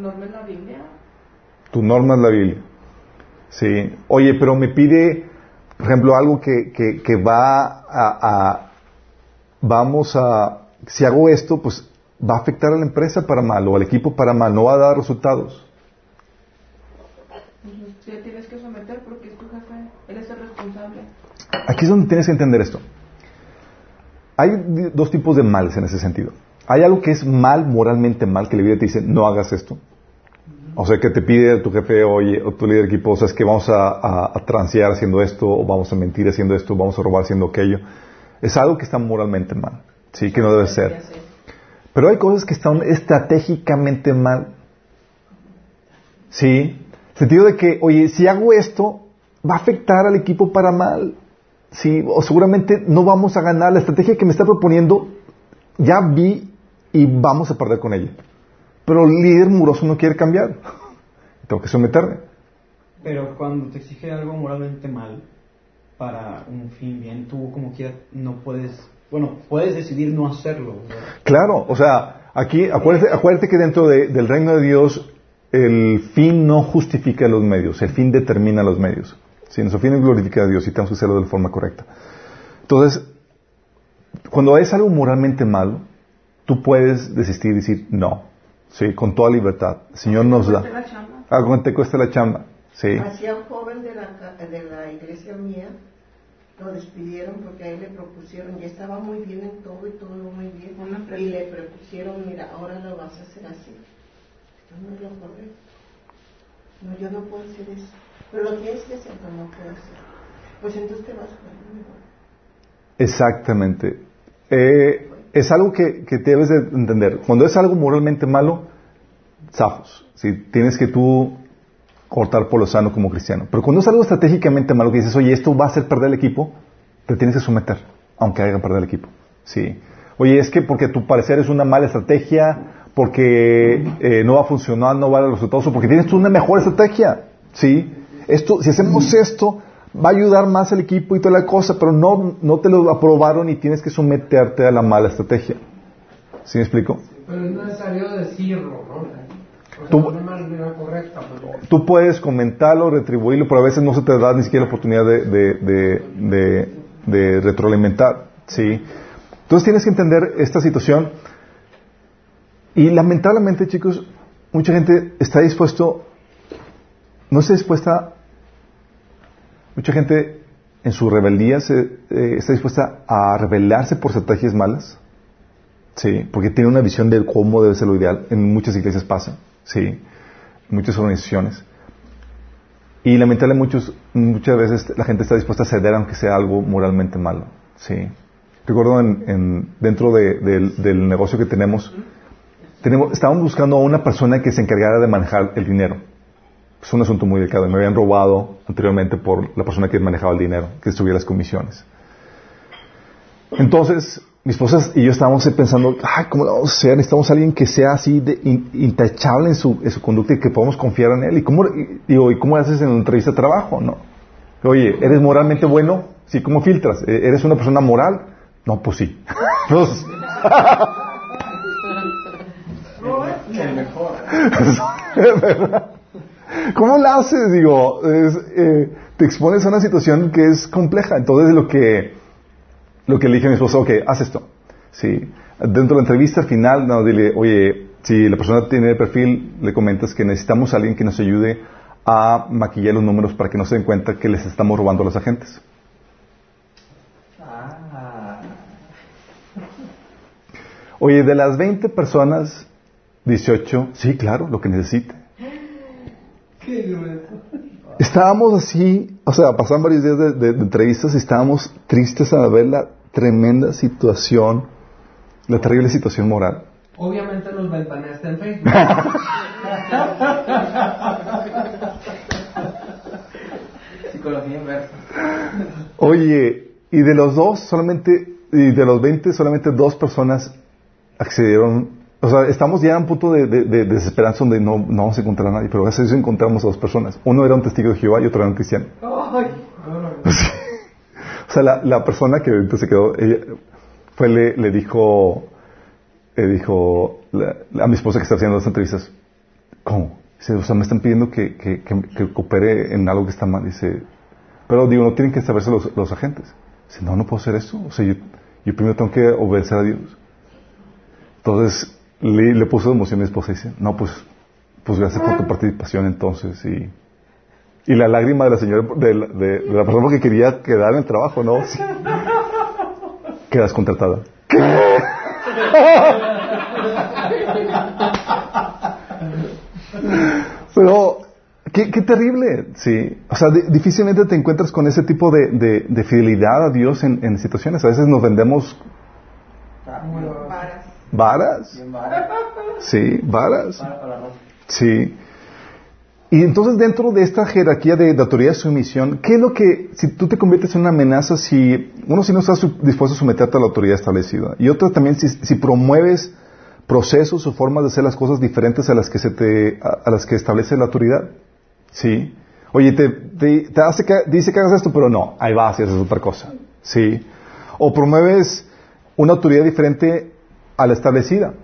Speaker 3: norma es la Biblia.
Speaker 2: Tu norma es la Biblia. Sí. Oye, pero me pide, por ejemplo, algo que, que, que va a vamos a, si hago esto, pues va a afectar a la empresa para mal o al equipo para mal, no va a dar resultados.
Speaker 3: tienes que someter porque es tu jefe, él es el responsable.
Speaker 2: Aquí es donde tienes que entender esto. Hay dos tipos de males en ese sentido. Hay algo que es mal, moralmente mal, que la vida te dice, no hagas esto. O sea, que te pide tu jefe, oye, o tu líder de equipo, o sea, es que vamos a, a, a transear haciendo esto, o vamos a mentir haciendo esto, o vamos a robar haciendo aquello. Es algo que está moralmente mal, sí, que no debe ser. Pero hay cosas que están estratégicamente mal. Sí, sentido de que, oye, si hago esto, va a afectar al equipo para mal. Sí, o seguramente no vamos a ganar. La estrategia que me está proponiendo, ya vi y vamos a perder con ella. Pero el líder muroso no quiere cambiar. [laughs] Tengo que someterme.
Speaker 1: Pero cuando te exige algo moralmente mal, para un fin bien, tú como quieras no puedes, bueno, puedes decidir no hacerlo.
Speaker 2: Claro, o sea, aquí acuérdate, acuérdate que dentro del reino de Dios el fin no justifica los medios, el fin determina los medios. Si nuestro fin es glorificar a Dios y tenemos que hacerlo de la forma correcta. Entonces, cuando es algo moralmente malo, tú puedes desistir y decir no, sí, con toda libertad. El Señor nos da. Ah, te cuesta la chamba. Sí.
Speaker 6: Hacía un joven de la, de la iglesia mía lo despidieron porque a él le propusieron, ya estaba muy bien en todo y todo muy bien, y le propusieron, mira, ahora lo vas a hacer así. Esto no es lo correcto. No, yo no puedo hacer eso. Pero lo que hacer, no, no puedo hacer. Pues entonces te vas a
Speaker 2: Exactamente. Eh, es algo que, que debes de entender. Cuando es algo moralmente malo, zafos. Si tienes que tú cortar por lo sano como cristiano. Pero cuando es algo estratégicamente malo que dices, oye, esto va a hacer perder el equipo, te tienes que someter, aunque haga perder el equipo. Sí. Oye, es que porque tu parecer es una mala estrategia, porque eh, no va a funcionar, no va a dar resultados, o porque tienes una mejor estrategia. Sí. Esto, si hacemos esto, va a ayudar más al equipo y toda la cosa, pero no, no te lo aprobaron y tienes que someterte a la mala estrategia. ¿Sí me explico?
Speaker 4: Pero es necesario decirlo, ¿no?
Speaker 2: Tú, puedes comentarlo, retribuirlo, pero a veces no se te da ni siquiera la oportunidad de, retroalimentar. ¿sí? Entonces tienes que entender esta situación. Y lamentablemente, chicos, mucha gente está dispuesto, no está dispuesta, mucha gente en su rebeldía se, eh, está dispuesta a rebelarse por estrategias malas. Sí, porque tiene una visión de cómo debe ser lo ideal. En muchas iglesias pasa. Sí, muchas organizaciones. Y lamentablemente muchos, muchas veces la gente está dispuesta a ceder aunque sea algo moralmente malo. Sí. Recuerdo en, dentro del, negocio que tenemos, tenemos, estábamos buscando a una persona que se encargara de manejar el dinero. Es un asunto muy delicado. Me habían robado anteriormente por la persona que manejaba el dinero, que estuviera las comisiones. Entonces, mi esposa y yo estábamos pensando, ay, ¿cómo lo? Necesitamos a alguien que sea así de intachable en su, conducta y que podamos confiar en él. ¿Y cómo, digo, ¿y cómo haces en una entrevista de trabajo? No. Oye, ¿eres moralmente bueno? Sí, ¿cómo filtras? ¿E-, ¿Eres una persona moral? No, pues sí. [laughs] [laughs] ¿Cómo la haces? Digo, eh, te expones a una situación que es compleja. Entonces, lo que lo que le dije a mi esposa, ok, haz esto. Sí. Dentro de la entrevista al final, no, dile, oye, si la persona tiene perfil, le comentas que necesitamos a alguien que nos ayude a maquillar los números para que no se den cuenta que les estamos robando a los agentes. Ah. Oye, de las 20 personas, 18, sí, claro, lo que necesite. [gasps] Estábamos así, o sea, pasaron varios días de, entrevistas y estábamos tristes a ver la tremenda situación, la terrible situación moral.
Speaker 4: Obviamente nos ventaneaste en Facebook. [laughs]
Speaker 1: Psicología inversa.
Speaker 2: Oye, y de los dos, solamente y de los 20 solamente dos personas accedieron. O sea, estamos ya a un punto de, de, desesperanza donde no, no, vamos a encontrar a nadie, pero gracias a eso encontramos a dos personas. Uno era un testigo de Jehová y otro era un cristiano. [laughs] o sea, la, la, persona que ahorita se quedó, ella fue, le, le dijo, le dijo a mi esposa que está haciendo las entrevistas, ¿cómo? Dice, o sea, me están pidiendo que, que, que, coopere en algo que está mal. Dice, pero digo, no tienen que saberse los, los agentes. Dice, no, no puedo hacer eso. O sea, yo, yo primero tengo que obedecer a Dios. Entonces, le, le puso emoción a mi esposa y dice, no, pues, pues gracias por tu participación entonces. Y, y la lágrima de la señora, de, la persona que quería quedar en el trabajo, ¿no? Quedas contratada. [laughs] Pero, qué, qué, terrible, sí. O sea, difícilmente te encuentras con ese tipo de, de, fidelidad a Dios en, en, situaciones. A veces nos vendemos... ¿Varas? Sí, varas. Sí. Y entonces dentro de esta jerarquía de, autoridad y sumisión, ¿qué es lo que, si tú te conviertes en una amenaza, si uno si no estás dispuesto a someterte a la autoridad establecida, y otro también si, si promueves procesos o formas de hacer las cosas diferentes a las que se te, a, las que establece la autoridad. ¿Sí? Oye, te, te, hace que, dice que hagas esto, pero no, ahí vas y haces otra cosa. ¿Sí? O promueves una autoridad diferente a la establecida.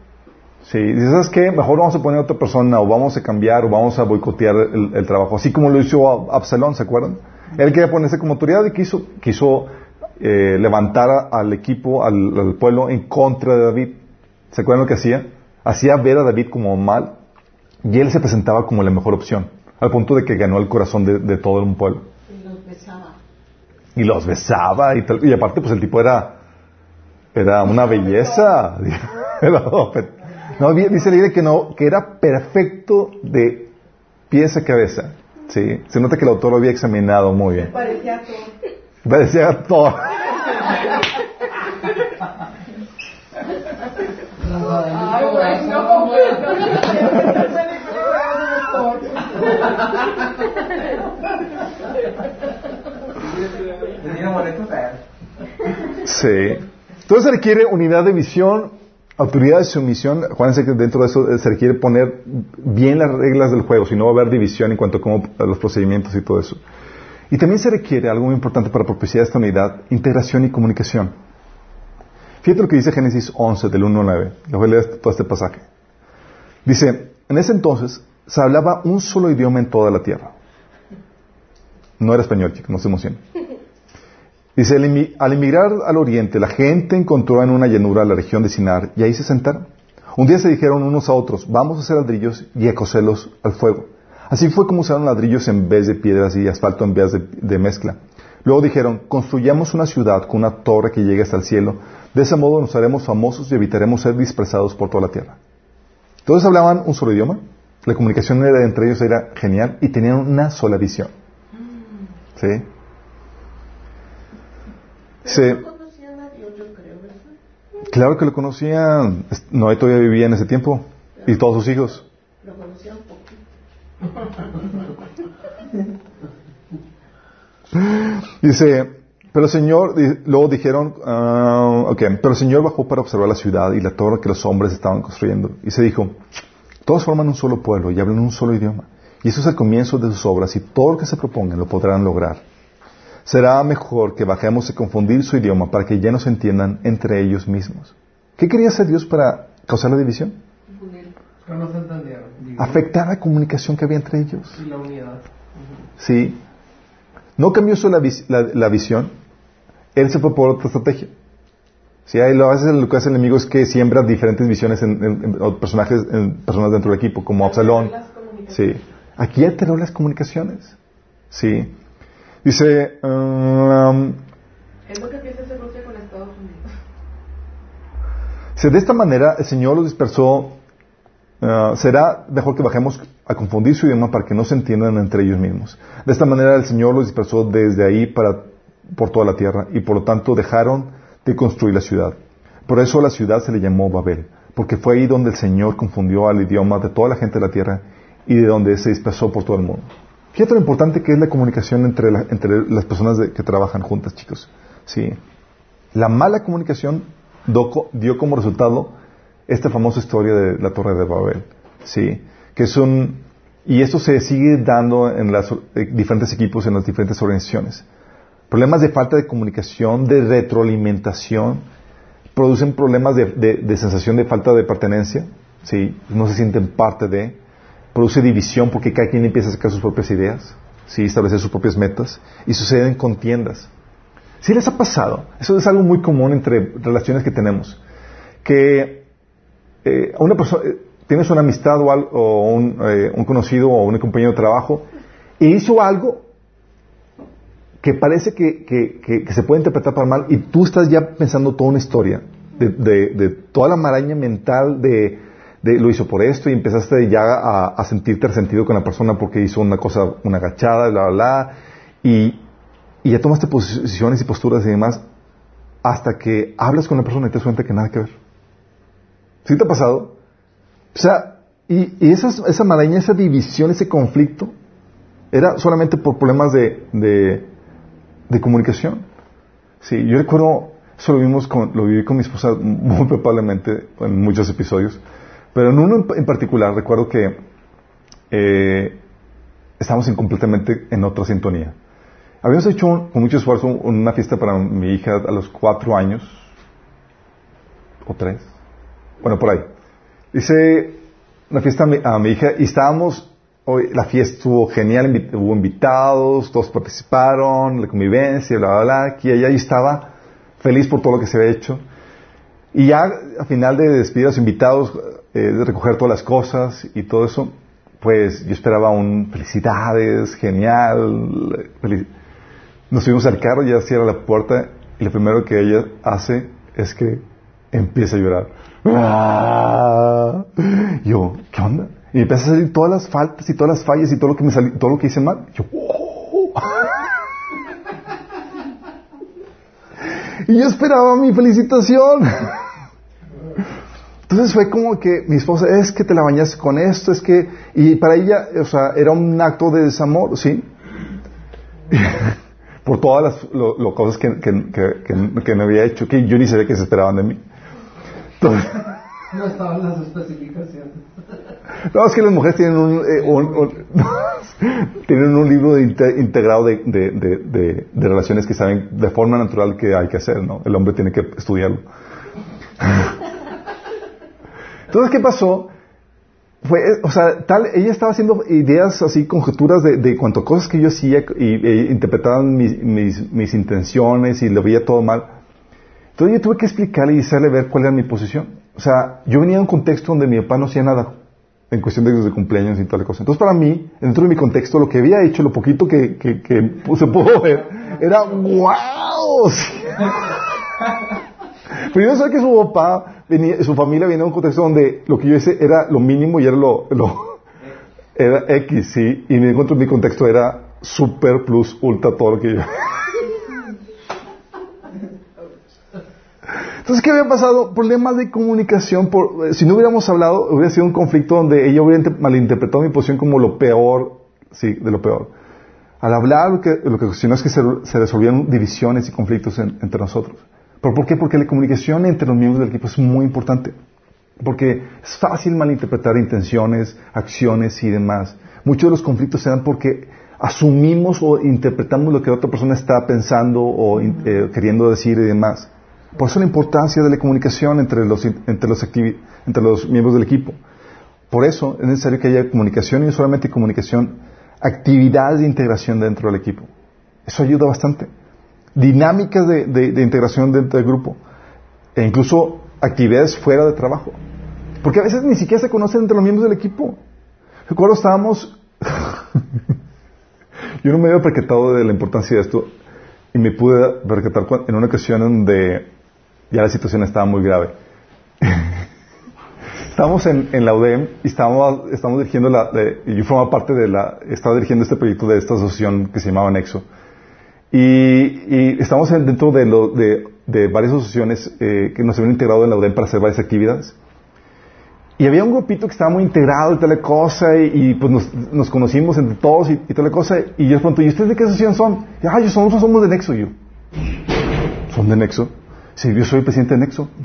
Speaker 2: Sí, dices, ¿sabes qué? Mejor vamos a poner a otra persona, o vamos a cambiar, o vamos a boicotear el, trabajo. Así como lo hizo Absalón, ¿se acuerdan? Él quería ponerse como autoridad y quiso, quiso eh, levantar al equipo, al, pueblo, en contra de David. ¿Se acuerdan lo que hacía? Hacía ver a David como mal y él se presentaba como la mejor opción, al punto de que ganó el corazón de, todo un pueblo.
Speaker 6: Y los besaba.
Speaker 2: Y los besaba y, y aparte pues el tipo era, era una belleza. [laughs] no, dice la que no, que era perfecto de pies a cabeza. ¿sí? Se nota que el autor lo había examinado muy bien.
Speaker 6: Parecía todo.
Speaker 2: Parecía todo. Sí. Entonces se requiere unidad de visión, autoridad de sumisión. Acuérdense que dentro de eso se requiere poner bien las reglas del juego, si no va a haber división en cuanto a, cómo, a los procedimientos y todo eso. Y también se requiere algo muy importante para propiciar esta unidad, integración y comunicación. Fíjate lo que dice Génesis 11, del 1 al 9. Les voy a leer todo este pasaje. Dice, en ese entonces se hablaba un solo idioma en toda la tierra. No era español, chicos, no se emocionen. Dice, al emigrar al oriente, la gente encontró en una llanura la región de Sinar y ahí se sentaron. Un día se dijeron unos a otros, vamos a hacer ladrillos y a al fuego. Así fue como usaron ladrillos en vez de piedras y asfalto en vez de mezcla. Luego dijeron, construyamos una ciudad con una torre que llegue hasta el cielo. De ese modo nos haremos famosos y evitaremos ser dispersados por toda la tierra. Todos hablaban un solo idioma. La comunicación entre ellos era genial y tenían una sola visión. ¿Sí?
Speaker 6: Sí. conocían a Dios, yo creo, ¿verdad?
Speaker 2: Claro que lo conocían. No, todavía vivía en ese tiempo. Y todos sus hijos.
Speaker 6: Lo conocían. [laughs]
Speaker 2: Dice, pero el Señor, luego dijeron, uh, ok, pero el Señor bajó para observar la ciudad y la torre que los hombres estaban construyendo. Y se dijo, todos forman un solo pueblo y hablan un solo idioma. Y eso es el comienzo de sus obras y todo lo que se propongan lo podrán lograr. Será mejor que bajemos a confundir su idioma para que ya no se entiendan entre ellos mismos. ¿Qué quería hacer Dios para causar la división? Afectar la comunicación que había entre ellos.
Speaker 4: Y la unidad.
Speaker 2: Sí. No cambió solo la, visión, él se fue por otra estrategia. Si hay, a veces lo que hace el enemigo es que siembra diferentes visiones en, personajes, en personas dentro del equipo, como Absalón. Sí. Aquí alteró las comunicaciones. Sí. Dice. Um,
Speaker 5: es lo que piensa hacer Rusia con Estados Unidos.
Speaker 2: de esta manera el Señor los dispersó Ah, será mejor que bajemos a confundir su idioma para que no se entiendan entre ellos mismos. De esta manera el Señor los dispersó desde ahí para, por toda la tierra y por lo tanto dejaron de construir la ciudad. Por eso la ciudad se le llamó Babel, porque fue ahí donde el Señor confundió al idioma de toda la gente de la tierra y de donde se dispersó por todo el mundo. Fíjate lo importante que es la comunicación entre, las personas que trabajan juntas, chicos. Sí. La mala comunicación dio como resultado esta famosa historia de la Torre de Babel. ¿sí? Que es un, y esto se sigue dando en los eh, diferentes equipos, en las diferentes organizaciones. Problemas de falta de comunicación, de retroalimentación, producen problemas de, sensación de falta de pertenencia, ¿sí? no se sienten parte de, produce división porque cada quien empieza a sacar sus propias ideas, ¿sí? establecer sus propias metas, y suceden contiendas. Si les ha pasado, eso es algo muy común entre relaciones que tenemos, que eh, una persona, eh, tienes una amistad o, eh, un, conocido o un compañero de trabajo y hizo algo que parece que, se puede interpretar para mal y tú estás ya pensando toda una historia de, toda la maraña mental de, lo hizo por esto y empezaste ya a, sentirte resentido con la persona porque hizo una cosa, una agachada, bla, bla, bla, y, ya tomaste posiciones y posturas y demás hasta que hablas con la persona y te das cuenta que nada que ver. ¿Sí te ha pasado? O sea, y, esa, esa maraña, esa división, ese conflicto, era solamente por problemas de, de, comunicación. Sí, yo recuerdo, eso lo vimos con, lo viví con mi esposa muy [laughs] probablemente en muchos episodios, pero en uno en, particular recuerdo que eh, estábamos completamente en otra sintonía. Habíamos hecho con mucho esfuerzo una fiesta para mi hija a los cuatro años, o tres, bueno, por ahí. Hice una fiesta a mi, hija y estábamos, la fiesta estuvo genial, hubo invitados, todos participaron, la convivencia, bla, bla, bla, aquí allá, y estaba feliz por todo lo que se había hecho. Y ya al final de despedir a los invitados, eh, de recoger todas las cosas y todo eso, pues yo esperaba un felicidades, genial. Nos subimos al carro, ya cierra la puerta y lo primero que ella hace es que empieza a llorar. Ah. Yo, ¿qué onda? Y empieza a salir todas las faltas y todas las fallas y todo lo que me salió, todo lo que hice mal. Yo, oh". [laughs] y yo esperaba mi felicitación. Entonces fue como que mi esposa, es que te la bañaste con esto, es que, y para ella, o sea, era un acto de desamor, ¿sí? [laughs] Por todas las cosas que, que, que, me había hecho, que yo ni sabía que se esperaban de mí. [laughs]
Speaker 4: No estaban las especificaciones.
Speaker 2: No, es que las mujeres tienen un, eh, [laughs] tienen un libro integrado de, de, relaciones que saben de forma natural que hay que hacer, ¿no? El hombre tiene que estudiarlo. Entonces, ¿qué pasó? Fue, eh, o sea, tal, ella estaba haciendo ideas así, conjeturas de, de cuanto cosas que yo hacía y, e interpretaban mis, mis, mis intenciones y lo veía todo mal. Entonces yo tuve que explicarle y hacerle ver cuál era mi posición. O sea, yo venía de un contexto donde mi papá no hacía nada en cuestión de, cumpleaños y tal cosa. Entonces para mí, dentro de mi contexto, lo que había hecho, lo poquito que, que, que se pudo ver, era ¡wow! [laughs] Pero yo sé que su papá, venía, su familia venía de un contexto donde lo que yo hice era lo mínimo y era lo, lo [laughs] era X, sí, y mi, mi contexto era super plus ultra todo lo que yo [laughs] Entonces, ¿qué había pasado? Problemas de comunicación. Por, eh, si no hubiéramos hablado, hubiera sido un conflicto donde ella hubiera malinterpretado mi posición como lo peor, sí, de lo peor. Al hablar, lo que, lo que es que se, se resolvieron divisiones y conflictos entre nosotros. ¿Pero por qué? Porque la comunicación entre los miembros del equipo es muy importante. Porque es fácil malinterpretar intenciones, acciones y demás. Muchos de los conflictos se dan porque asumimos o interpretamos lo que la otra persona está pensando o eh, queriendo decir y demás. Por eso la importancia de la comunicación entre los, entre los, entre los miembros del equipo. Por eso es necesario que haya comunicación y no solamente comunicación, actividades de integración dentro del equipo. Eso ayuda bastante. Dinámicas de, de, integración dentro del grupo. E incluso actividades fuera de trabajo. Porque a veces ni siquiera se conocen entre los miembros del equipo. Recuerdo estábamos... [laughs] Yo no me había percatado de la importancia de esto y me pude percatar en una ocasión donde ya la situación estaba muy grave. [laughs] Estábamos en, la UDEM y estábamos, estamos dirigiendo la, yo formaba parte de la, estaba dirigiendo este proyecto de esta asociación que se llamaba Nexo. Y, estamos dentro de, lo, de, de, varias asociaciones eh, que nos habían integrado en la UDEM para hacer varias actividades. Y había un grupito que estaba muy integrado y tal cosa, y, pues nos, conocimos entre todos y, y tal cosa. Y yo les pregunto, ¿y ustedes de qué asociación son? Y, ah, yo somos, somos de Nexo. Yo, ¿son de Nexo? Sí, yo soy presidente de Nexo. [laughs]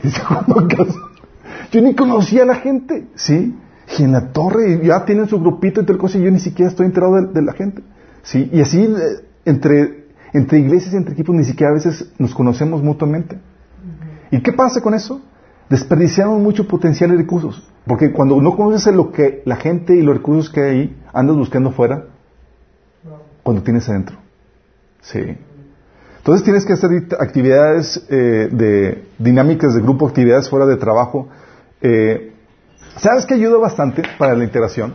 Speaker 2: Yo ni conocía a la gente, ¿sí? Y en la torre ya tienen su grupito y tal cosa y yo ni siquiera estoy enterado de, la gente. ¿sí? Y así eh, entre, entre iglesias y entre equipos ni siquiera a veces nos conocemos mutuamente. ¿Y qué pasa con eso? Desperdiciamos mucho potencial y recursos. Porque cuando no conoces lo que la gente y los recursos que hay ahí, andas buscando fuera cuando tienes adentro. Sí. Entonces tienes que hacer actividades eh, de dinámicas de grupo, actividades fuera de trabajo. Eh, ¿Sabes qué ayuda bastante para la integración?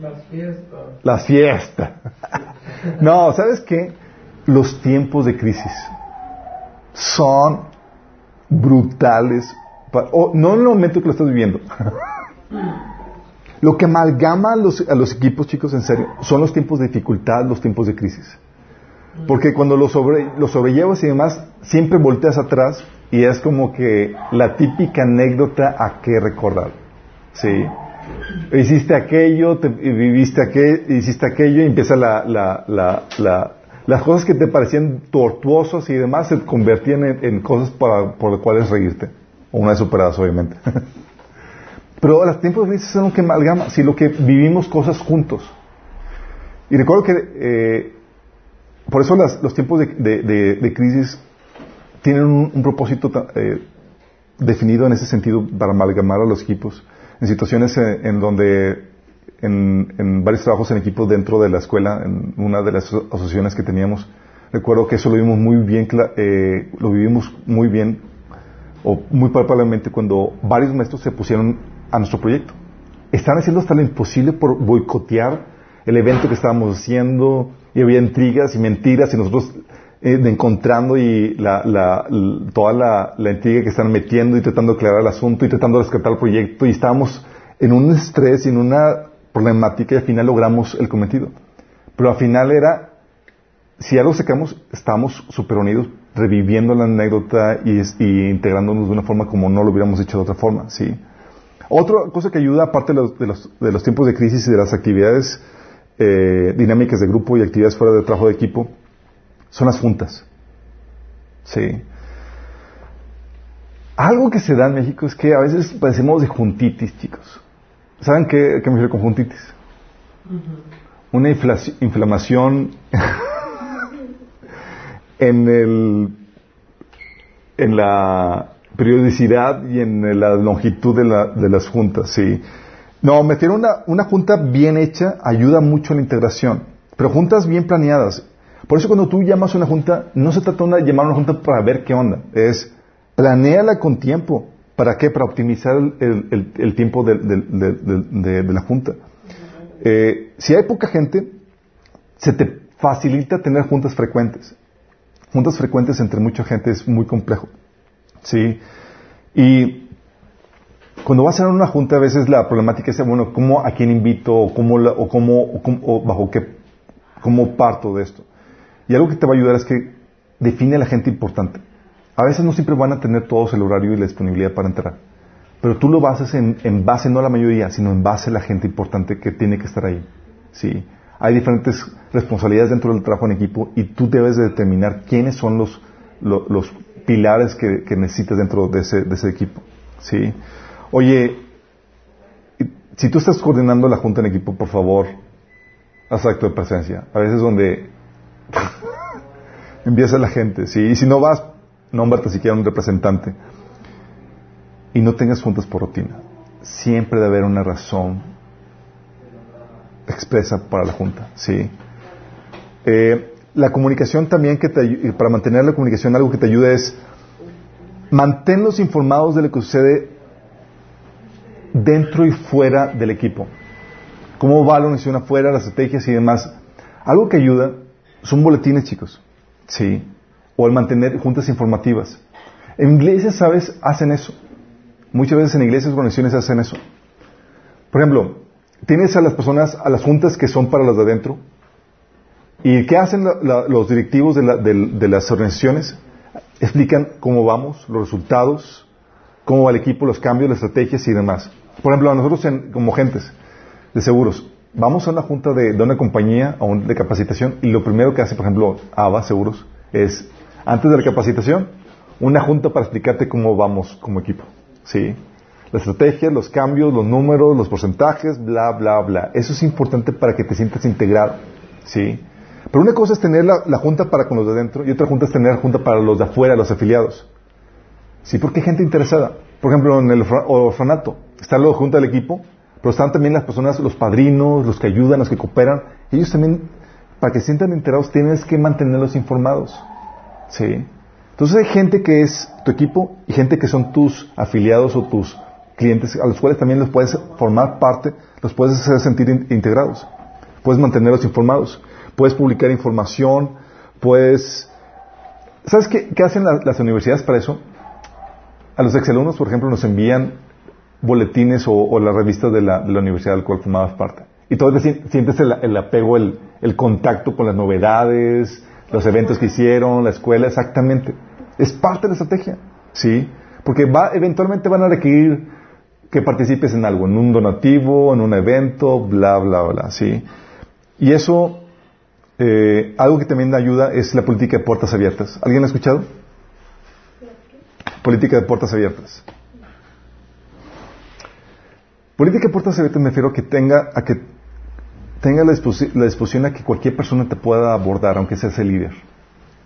Speaker 4: Las fiestas.
Speaker 2: Las fiestas. [laughs] no, ¿sabes qué? Los tiempos de crisis son brutales. no en el momento que lo estás viviendo. [laughs] lo que amalgama a los, a los equipos, chicos, en serio, son los tiempos de dificultad, los tiempos de crisis. Porque cuando lo, sobre, lo sobrellevas y demás, siempre volteas atrás y es como que la típica anécdota a qué recordar. ¿Sí? Hiciste aquello, te, viviste aquello, hiciste aquello y empieza la, la, la, las cosas que te parecían tortuosas y demás se convertían en, cosas para, por las cuales reírte. O una vez superadas, obviamente. [laughs] Pero los tiempos de crisis son lo que amalgama, si lo que vivimos cosas juntos. Y recuerdo que, eh, por eso los tiempos de, de crisis tienen un, propósito eh, definido en ese sentido para amalgamar a los equipos. En situaciones en, donde, en, varios trabajos en equipo dentro de la escuela, en una de las asociaciones que teníamos, recuerdo que eso lo vimos muy bien, eh, lo vivimos muy bien, o muy palpablemente cuando varios maestros se pusieron a nuestro proyecto. Estaban haciendo hasta lo imposible por boicotear el evento que estábamos haciendo, y había intrigas y mentiras, y nosotros eh, encontrando y la, toda la, la, intriga que están metiendo y tratando de aclarar el asunto y tratando de rescatar el proyecto y estábamos en un estrés y en una problemática y al final logramos el cometido. Pero al final era, si algo sacamos, estamos súper unidos, reviviendo la anécdota y, integrándonos de una forma como no lo hubiéramos hecho de otra forma, ¿sí? Otra cosa que ayuda, aparte de los, de los, de los tiempos de crisis y de las actividades eh, dinámicas de grupo y actividades fuera de trabajo de equipo, son las juntas. Sí. Algo que se da en México es que a veces padecemos de juntitis, chicos. ¿Saben qué, qué me refiero con juntitis? Una inflamación [laughs] en el en la periodicidad y en la longitud de, la, de las juntas, sí. No, me refiero a una, una junta bien hecha ayuda mucho a la integración, pero juntas bien planeadas. Por eso cuando tú llamas a una junta, no se trata de llamar a una junta para ver qué onda, es planéala con tiempo. ¿Para qué? Para optimizar el, tiempo de, la junta. Eh, si hay poca gente, se te facilita tener juntas frecuentes. Juntas frecuentes entre mucha gente es muy complejo. ¿Sí? Y cuando vas a una junta, a veces la problemática es, bueno, ¿cómo, a quién invito? ¿O cómo, bajo qué, cómo parto de esto? Y algo que te va a ayudar es que define a la gente importante. A veces no siempre van a tener todos el horario y la disponibilidad para entrar. Pero tú lo bases en, en base, no a la mayoría, sino en base a la gente importante que tiene que estar ahí. ¿sí? Hay diferentes responsabilidades dentro del trabajo en equipo y tú debes de determinar quiénes son los, los, pilares que, que, necesitas dentro de ese, de ese equipo. ¿sí? Oye, si tú estás coordinando la junta en equipo, por favor, haz acto de presencia. A veces donde [laughs] Empieza la gente, ¿sí? Y si no vas, nómbrate siquiera un representante. Y no tengas juntas por rutina. Siempre debe haber una razón expresa para la junta, ¿sí? Eh, la comunicación también que te, para mantener la comunicación algo que te ayuda es manténlos informados de lo que sucede dentro y fuera del equipo. Cómo va la organización afuera, las estrategias y demás. Algo que ayuda son boletines, chicos. Sí. O el mantener juntas informativas. En iglesias, ¿sabes? Hacen eso. Muchas veces en iglesias, organizaciones hacen eso. Por ejemplo, tienes a las personas, a las juntas que son para las de adentro. ¿Y qué hacen los directivos de, las organizaciones? Explican cómo vamos, los resultados, cómo va el equipo, los cambios, las estrategias y demás. Por ejemplo, a nosotros como gentes de seguros, vamos a una junta de, una compañía de capacitación y lo primero que hace, por ejemplo, ABA Seguros, es, antes de la capacitación, una junta para explicarte cómo vamos como equipo. ¿Sí? La estrategia, los cambios, los números, los porcentajes, bla, bla, bla. Eso es importante para que te sientas integrado. ¿Sí? Pero una cosa es tener la, junta para con los de dentro y otra junta es tener la junta para los de afuera, los afiliados. ¿Sí? Porque hay gente interesada. Por ejemplo, en el orfanato está la junta del equipo, pero están también las personas, los padrinos, los que ayudan, los que cooperan. Ellos también, para que se sientan enterados, tienes que mantenerlos informados. ¿Sí? Entonces hay gente que es tu equipo y gente que son tus afiliados o tus clientes, a los cuales también los puedes formar parte, los puedes hacer sentir integrados. Puedes mantenerlos informados. Puedes publicar información. Puedes... ¿Sabes qué, hacen las universidades para eso? A los exalumnos, por ejemplo, nos envían boletines o, las revistas de la, universidad del cual formabas parte. Y todo sientes el, apego, el, el, contacto con las novedades, los eventos que hicieron, la escuela, exactamente. Es parte de la estrategia, ¿sí? Porque va, eventualmente van a requerir que participes en algo, en un donativo, en un evento, bla, bla, bla, ¿sí? Y eso, eh, algo que también ayuda es la política de puertas abiertas. ¿Alguien ha escuchado? Política de puertas abiertas. Política de puertas abiertas me refiero a que tenga, a que tenga la, disposición a que cualquier persona te pueda abordar, aunque seas el líder.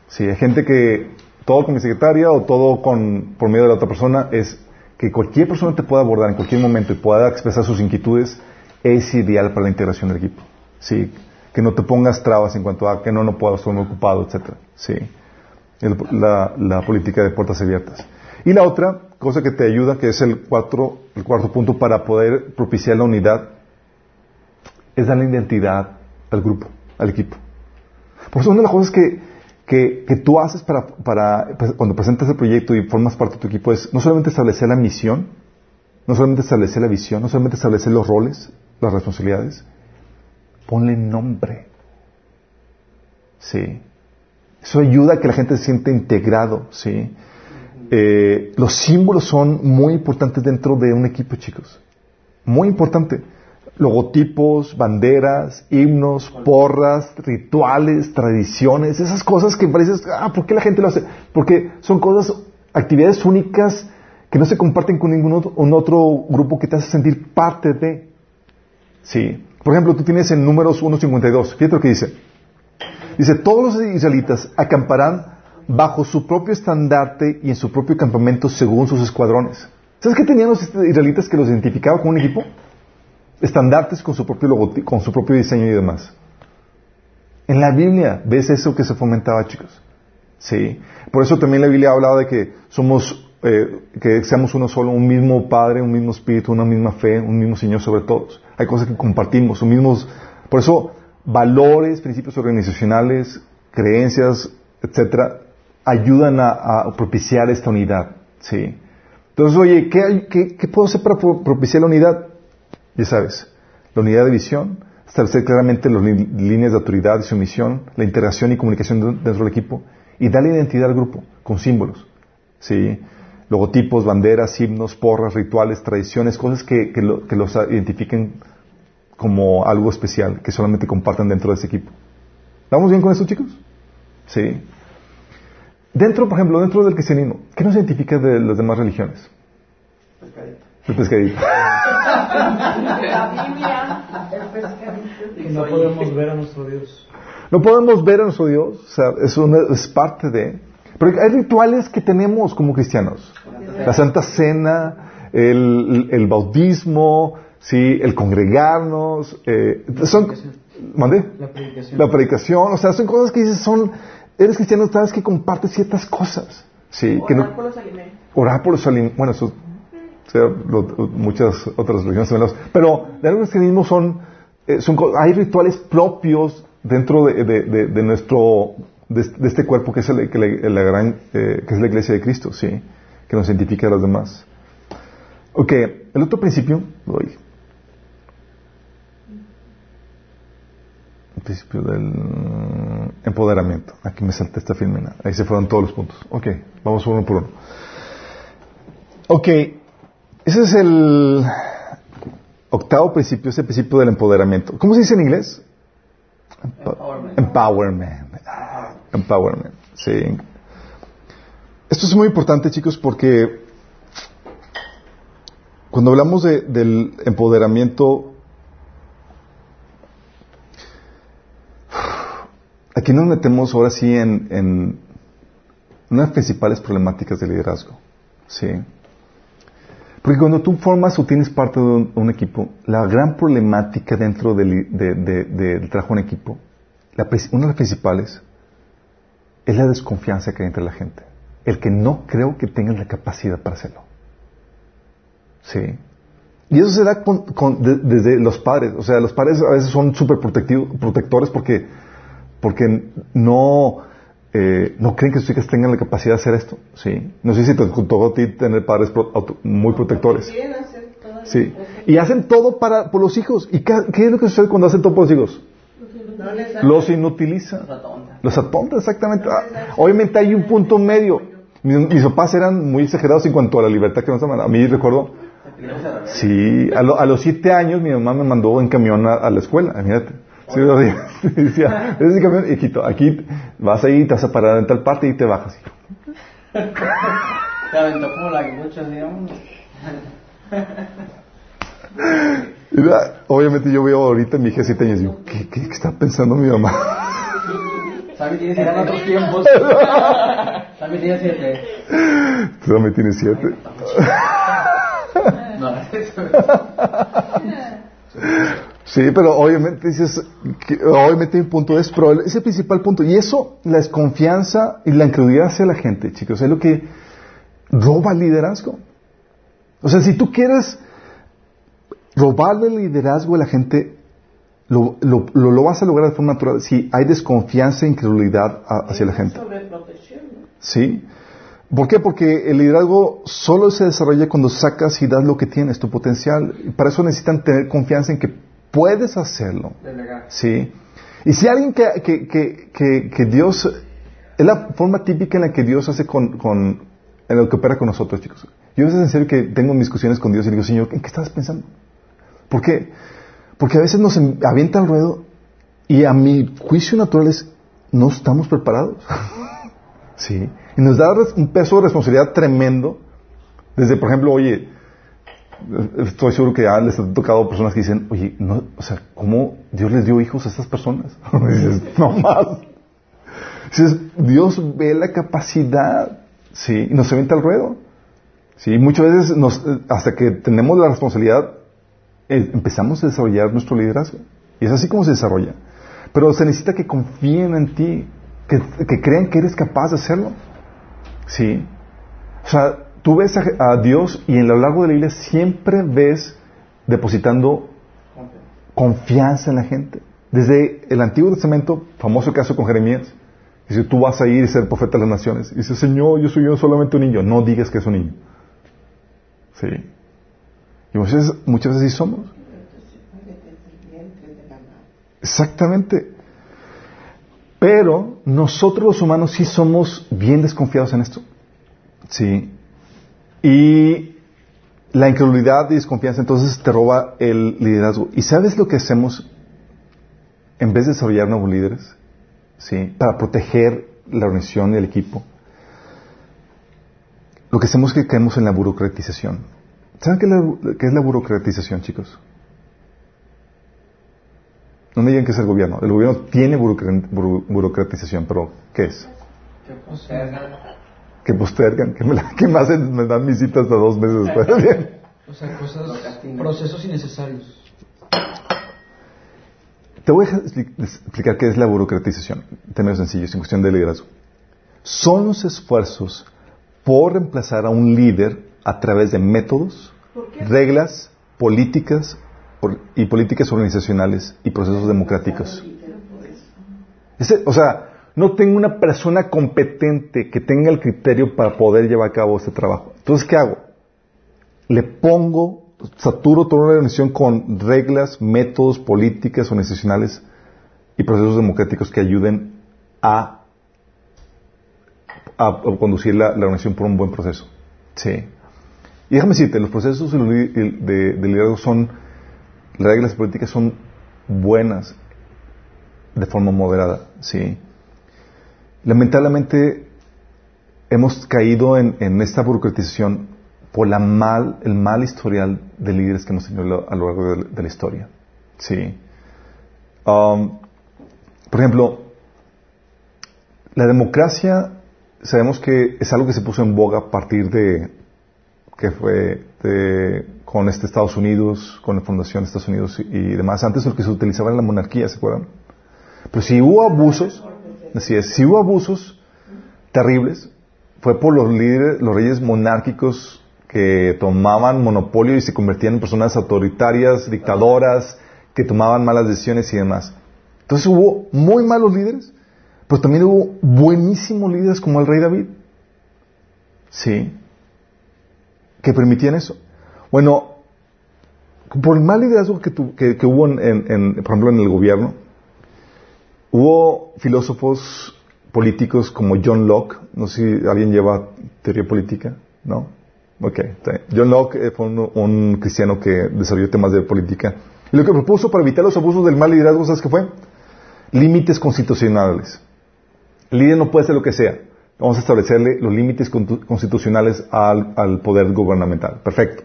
Speaker 2: Si hay gente que todo con mi secretaria o todo con, por medio de la otra persona es que cualquier persona te pueda abordar en cualquier momento y pueda expresar sus inquietudes, es ideal para la integración del equipo. Sí, que no te pongas trabas en cuanto a que no, no puedo, estoy muy ocupado, etcétera. Sí, la, la, política de puertas abiertas. Y la otra cosa que te ayuda, que es el, cuatro, el cuarto punto para poder propiciar la unidad, es darle identidad al grupo, al equipo. Por eso una de las cosas que, que, tú haces para, para, pues, cuando presentas el proyecto y formas parte de tu equipo es no solamente establecer la misión, no solamente establecer la visión, no solamente establecer los roles, las responsabilidades, ponle nombre. Sí. Eso ayuda a que la gente se sienta integrado, sí. Eh, los símbolos son muy importantes dentro de un equipo, chicos. Muy importante logotipos, banderas, himnos, porras, rituales, tradiciones, esas cosas que pareces, ah, ¿por qué la gente lo hace? Porque son cosas, actividades únicas que no se comparten con ningún otro, grupo que te hace sentir parte de. Sí. Por ejemplo, tú tienes en números 1.52, fíjate lo que dice. Dice, todos los israelitas acamparán bajo su propio estandarte y en su propio campamento según sus escuadrones. ¿Sabes qué tenían los israelitas que los identificaba como un equipo? estandartes con su propio logotipo, con su propio diseño y demás. En la Biblia ves eso que se fomentaba, chicos. Sí. Por eso también la Biblia ha hablado de que somos, eh, que seamos uno solo, un mismo Padre, un mismo Espíritu, una misma fe, un mismo Señor sobre todos. Hay cosas que compartimos, un mismos, por eso valores, principios organizacionales, creencias, etcétera, ayudan a, propiciar esta unidad. Sí. Entonces, oye, ¿qué, qué, ¿qué puedo hacer para propiciar la unidad? Ya sabes, la unidad de visión, establecer claramente las líneas de autoridad y sumisión, la integración y comunicación dentro del equipo y darle identidad al grupo con símbolos. ¿sí? Logotipos, banderas, himnos, porras, rituales, tradiciones, cosas que, los identifiquen como algo especial, que solamente compartan dentro de ese equipo. ¿Vamos bien con eso, chicos? Sí. Dentro, por ejemplo, dentro del cristianismo, ¿qué nos identifica de las demás religiones? El pescadito.
Speaker 5: La Biblia, el
Speaker 1: pescadito. no podemos ver a nuestro Dios.
Speaker 2: No podemos ver a nuestro Dios, o sea, eso es parte de... Pero hay rituales que tenemos como cristianos. La Santa Cena, el, el bautismo, sí, el congregarnos, eh, son... ¿Mandé?
Speaker 1: La predicación.
Speaker 2: La predicación, o sea, son cosas que dices, son... Eres cristiano, sabes que compartes ciertas cosas. Sí,
Speaker 5: orar
Speaker 2: que
Speaker 5: no, por los alimentos.
Speaker 2: Orar por los alimentos. Bueno, eso muchas otras religiones pero de algo cristianismo son, eh, son hay rituales propios dentro de, de, nuestro de, este cuerpo que es el, que la, gran eh, que es la iglesia de Cristo sí que nos identifica a los demás ok el otro principio voy el principio del empoderamiento aquí me salté esta filmina ahí se fueron todos los puntos ok vamos uno por uno ok ese es el octavo principio, ese principio del empoderamiento. ¿Cómo se dice en inglés?
Speaker 3: Empowerment.
Speaker 2: Empowerment. Empowerment. Sí. Esto es muy importante, chicos, porque cuando hablamos de, del empoderamiento, aquí nos metemos ahora sí en, una de las principales problemáticas del liderazgo. ¿sí? Porque cuando tú formas o tienes parte de un, equipo, la gran problemática dentro del, de, trabajo en equipo, una de las principales, es la desconfianza que hay entre la gente. El que no creo que tengan la capacidad para hacerlo. ¿Sí? Y eso se da desde los padres. O sea, los padres a veces son súper protectores porque, porque no, eh, no creen que sus hijas tengan la capacidad de hacer esto. ¿sí? No sé si te tocó a ti tener padres muy protectores. Sí. Y hacen todo para, por los hijos. ¿Y qué, es lo que sucede cuando hacen todo por los hijos? los inutilizan. Los atontan, exactamente. Ah, obviamente hay un punto medio. Mis, papás eran muy exagerados en cuanto a la libertad que nos daban. A mí recuerdo, sí, a, los siete años mi mamá me mandó en camión a, la escuela, imagínate. Sí, lo [laughs] decía, ese camión, hijito, aquí vas ahí, te vas a parar en tal parte y te bajas.
Speaker 3: Te aventó como la que muchos digamos.
Speaker 2: obviamente yo veo ahorita a mi hija de siete años y digo, ¿qué, qué, está pensando mi mamá?
Speaker 3: Sammy tiene siete. otros tiempos. [laughs] Sammy tiene siete.
Speaker 2: Sammy tiene siete. [laughs] No, Sí, pero obviamente dices, obviamente un punto es, pero ese principal punto, y eso, la desconfianza y la incredulidad hacia la gente, chicos, es lo que roba el liderazgo. O sea, si tú quieres robarle el liderazgo a la gente, lo, lo, lo, vas a lograr de forma natural si hay desconfianza e incredulidad hacia la gente. ¿Sí? ¿Por qué? Porque el liderazgo solo se desarrolla cuando sacas y das lo que tienes, tu potencial. Para eso necesitan tener confianza en que puedes hacerlo. ¿Sí? Y si alguien que, que, que, que, Dios, es la forma típica en la que Dios hace con, con en lo que opera con nosotros, chicos. Yo a veces en serio que tengo discusiones con Dios y digo, Señor, ¿en qué estás pensando? ¿Por qué? Porque a veces nos avienta el ruedo y a mi juicio natural es, no estamos preparados. [laughs] ¿Sí? Y nos da un peso de responsabilidad tremendo. Desde, por ejemplo, oye, estoy seguro que ya les ha tocado personas que dicen, oye, no, o sea, ¿cómo Dios les dio hijos a estas personas? [laughs] no más. Dices, Dios ve la capacidad, ¿sí? Y nos avienta el ruedo. Sí, muchas veces nos, hasta que tenemos la responsabilidad, eh, empezamos a desarrollar nuestro liderazgo. Y es así como se desarrolla. Pero se necesita que confíen en ti, que, que crean que eres capaz de hacerlo. Sí. O sea, tú ves a, Dios y en lo largo de la Biblia siempre ves depositando confianza en la gente. Desde el Antiguo Testamento, famoso caso con Jeremías, dice, tú vas a ir y ser profeta de las naciones. Dice, Señor, yo soy yo solamente un niño. No digas que es un niño. Sí. Y muchas muchas veces sí somos. Exactamente. Pero nosotros los humanos sí somos bien desconfiados en esto. Sí. Y la incredulidad y desconfianza entonces te roba el liderazgo. ¿Y sabes lo que hacemos en vez de desarrollar nuevos líderes? Sí. Para proteger la organización y el equipo. Lo que hacemos es que caemos en la burocratización. ¿Saben qué, es la burocratización, chicos? No me digan que es el gobierno. El gobierno tiene burocratización, pero ¿qué es? Que postergan. Que postergan, que me, me, hacen, me dan mis citas hasta dos meses después. [laughs]
Speaker 1: o sea, cosas, procesos innecesarios.
Speaker 2: Te voy a explicar qué es la burocratización. Términos sencillos, en cuestión de liderazgo. Son los esfuerzos por reemplazar a un líder a través de métodos, reglas, políticas y políticas organizacionales y procesos democráticos. o sea, no tengo una persona competente que tenga el criterio para poder llevar a cabo este trabajo. Entonces, ¿qué hago? Le pongo, saturo toda una organización con reglas, métodos, políticas organizacionales y procesos democráticos que ayuden a, conducir la, la organización por un buen proceso. Sí. Y déjame decirte, los procesos de, liderazgo son, las reglas políticas son buenas de forma moderada, ¿sí? Lamentablemente, hemos caído en, esta burocratización por la mal, el mal historial de líderes que hemos tenido a lo largo de, la historia. Sí. Um, por ejemplo, la democracia, sabemos que es algo que se puso en boga a partir de, que fue de, con este Estados Unidos, con la fundación de Estados Unidos y, y demás. Antes lo que se utilizaba en la monarquía, ¿se acuerdan? Pero si hubo abusos, si hubo abusos terribles, fue por los líderes, los reyes monárquicos que tomaban monopolio y se convertían en personas autoritarias, dictadoras, que tomaban malas decisiones y demás. Entonces hubo muy malos líderes, pero también hubo buenísimos líderes como el rey David. Sí. Que permitían eso. Bueno, por el mal liderazgo que, tu, que, hubo, en, por ejemplo, en el gobierno, hubo filósofos políticos como John Locke, no sé si alguien lleva teoría política, ¿no? Ok, John Locke fue un, cristiano que desarrolló temas de política. Y lo que propuso para evitar los abusos del mal liderazgo, ¿sabes qué fue? Límites constitucionales. El líder no puede hacer lo que sea. Vamos a establecerle los límites constitucionales al, poder gubernamental. Perfecto.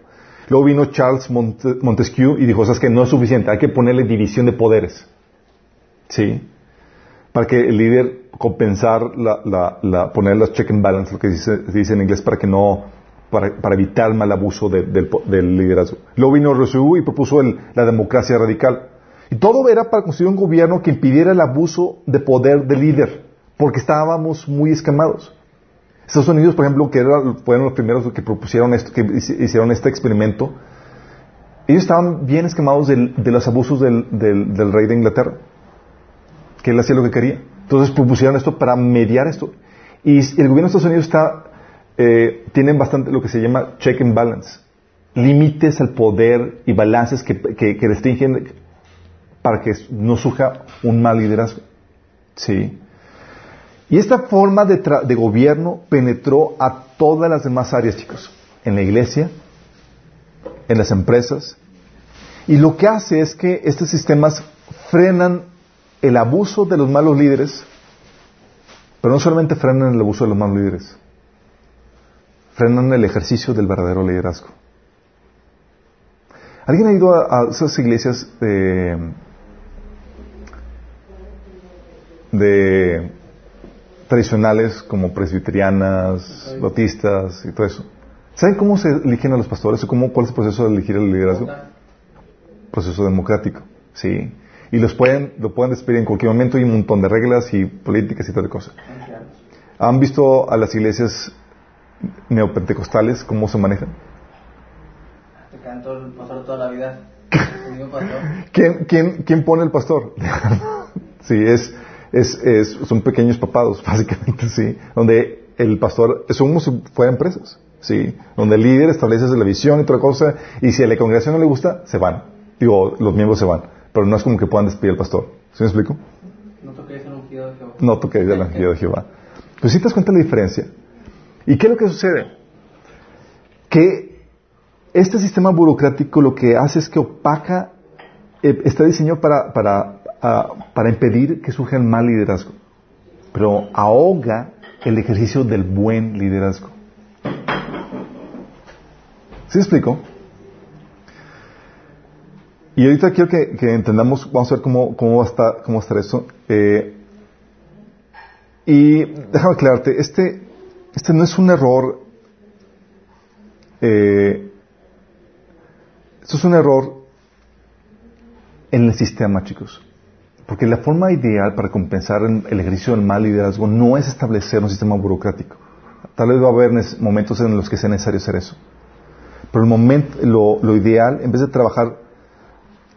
Speaker 2: Luego vino Charles Monte, Montesquieu y dijo, ¿sabes qué? No es suficiente, hay que ponerle división de poderes. ¿Sí? Para que el líder compensar, la, la, la, poner los check and balance, lo que dice, dice en inglés, para que no, para, para evitar el mal abuso de, del, del, liderazgo. Luego vino Rousseau y propuso el, la democracia radical. Y todo era para construir un gobierno que impidiera el abuso de poder del líder, porque estábamos muy esquemados. Estados Unidos, por ejemplo, que era, fueron los primeros que propusieron esto, que hicieron este experimento, ellos estaban bien esquemados de los abusos del, del, rey de Inglaterra, que él hacía lo que quería. Entonces propusieron esto para mediar esto. Y el gobierno de Estados Unidos está, eh, tienen bastante lo que se llama check and balance, límites al poder y balances que, que, que restringen para que no surja un mal liderazgo. Sí. Y esta forma de, de, gobierno penetró a todas las demás áreas, chicos. En la iglesia, en las empresas. Y lo que hace es que estos sistemas frenan el abuso de los malos líderes, pero no solamente frenan el abuso de los malos líderes, frenan el ejercicio del verdadero liderazgo. ¿Alguien ha ido a, a esas iglesias de, de tradicionales como presbiterianas, bautistas y todo eso. ¿Saben cómo se eligen a los pastores o cómo, cuál es el proceso de elegir el liderazgo? Proceso democrático, sí. Y los pueden, lo pueden despedir en cualquier momento y un montón de reglas y políticas y tal cosa. ¿Han visto a las iglesias neopentecostales cómo se manejan?
Speaker 7: Te el pastor toda la vida. [laughs]
Speaker 2: ¿Quién, quién, ¿Quién pone el pastor? [laughs] sí, es es, es, son pequeños papados, [laughs] básicamente, sí, donde el pastor, es como si fueran empresas, sí, donde el líder establece la visión y otra cosa, y si a la congregación no le gusta, se van, digo, los miembros se van, pero no es como que puedan despedir al pastor, ¿sí me explico?
Speaker 7: No toquéis el ungido de Jehová.
Speaker 2: No toquéis el ungido de Jehová. Pues si te das cuenta de la diferencia. ¿Y qué es lo que sucede? Que este sistema burocrático lo que hace es que opaca, eh, está diseñado para, para uh, para impedir que surja el mal liderazgo, pero ahoga el ejercicio del buen liderazgo. ¿Sí explico? Y ahorita quiero que, entendamos, vamos a ver cómo, cómo, va a estar, cómo va a estar eso. Eh, y déjame aclararte, este, este no es un error, eh, esto es un error en el sistema, chicos. Porque la forma ideal para compensar el ejercicio del mal liderazgo no es establecer un sistema burocrático. Tal vez va a haber momentos en los que sea necesario hacer eso. Pero el momento, lo ideal, en vez de trabajar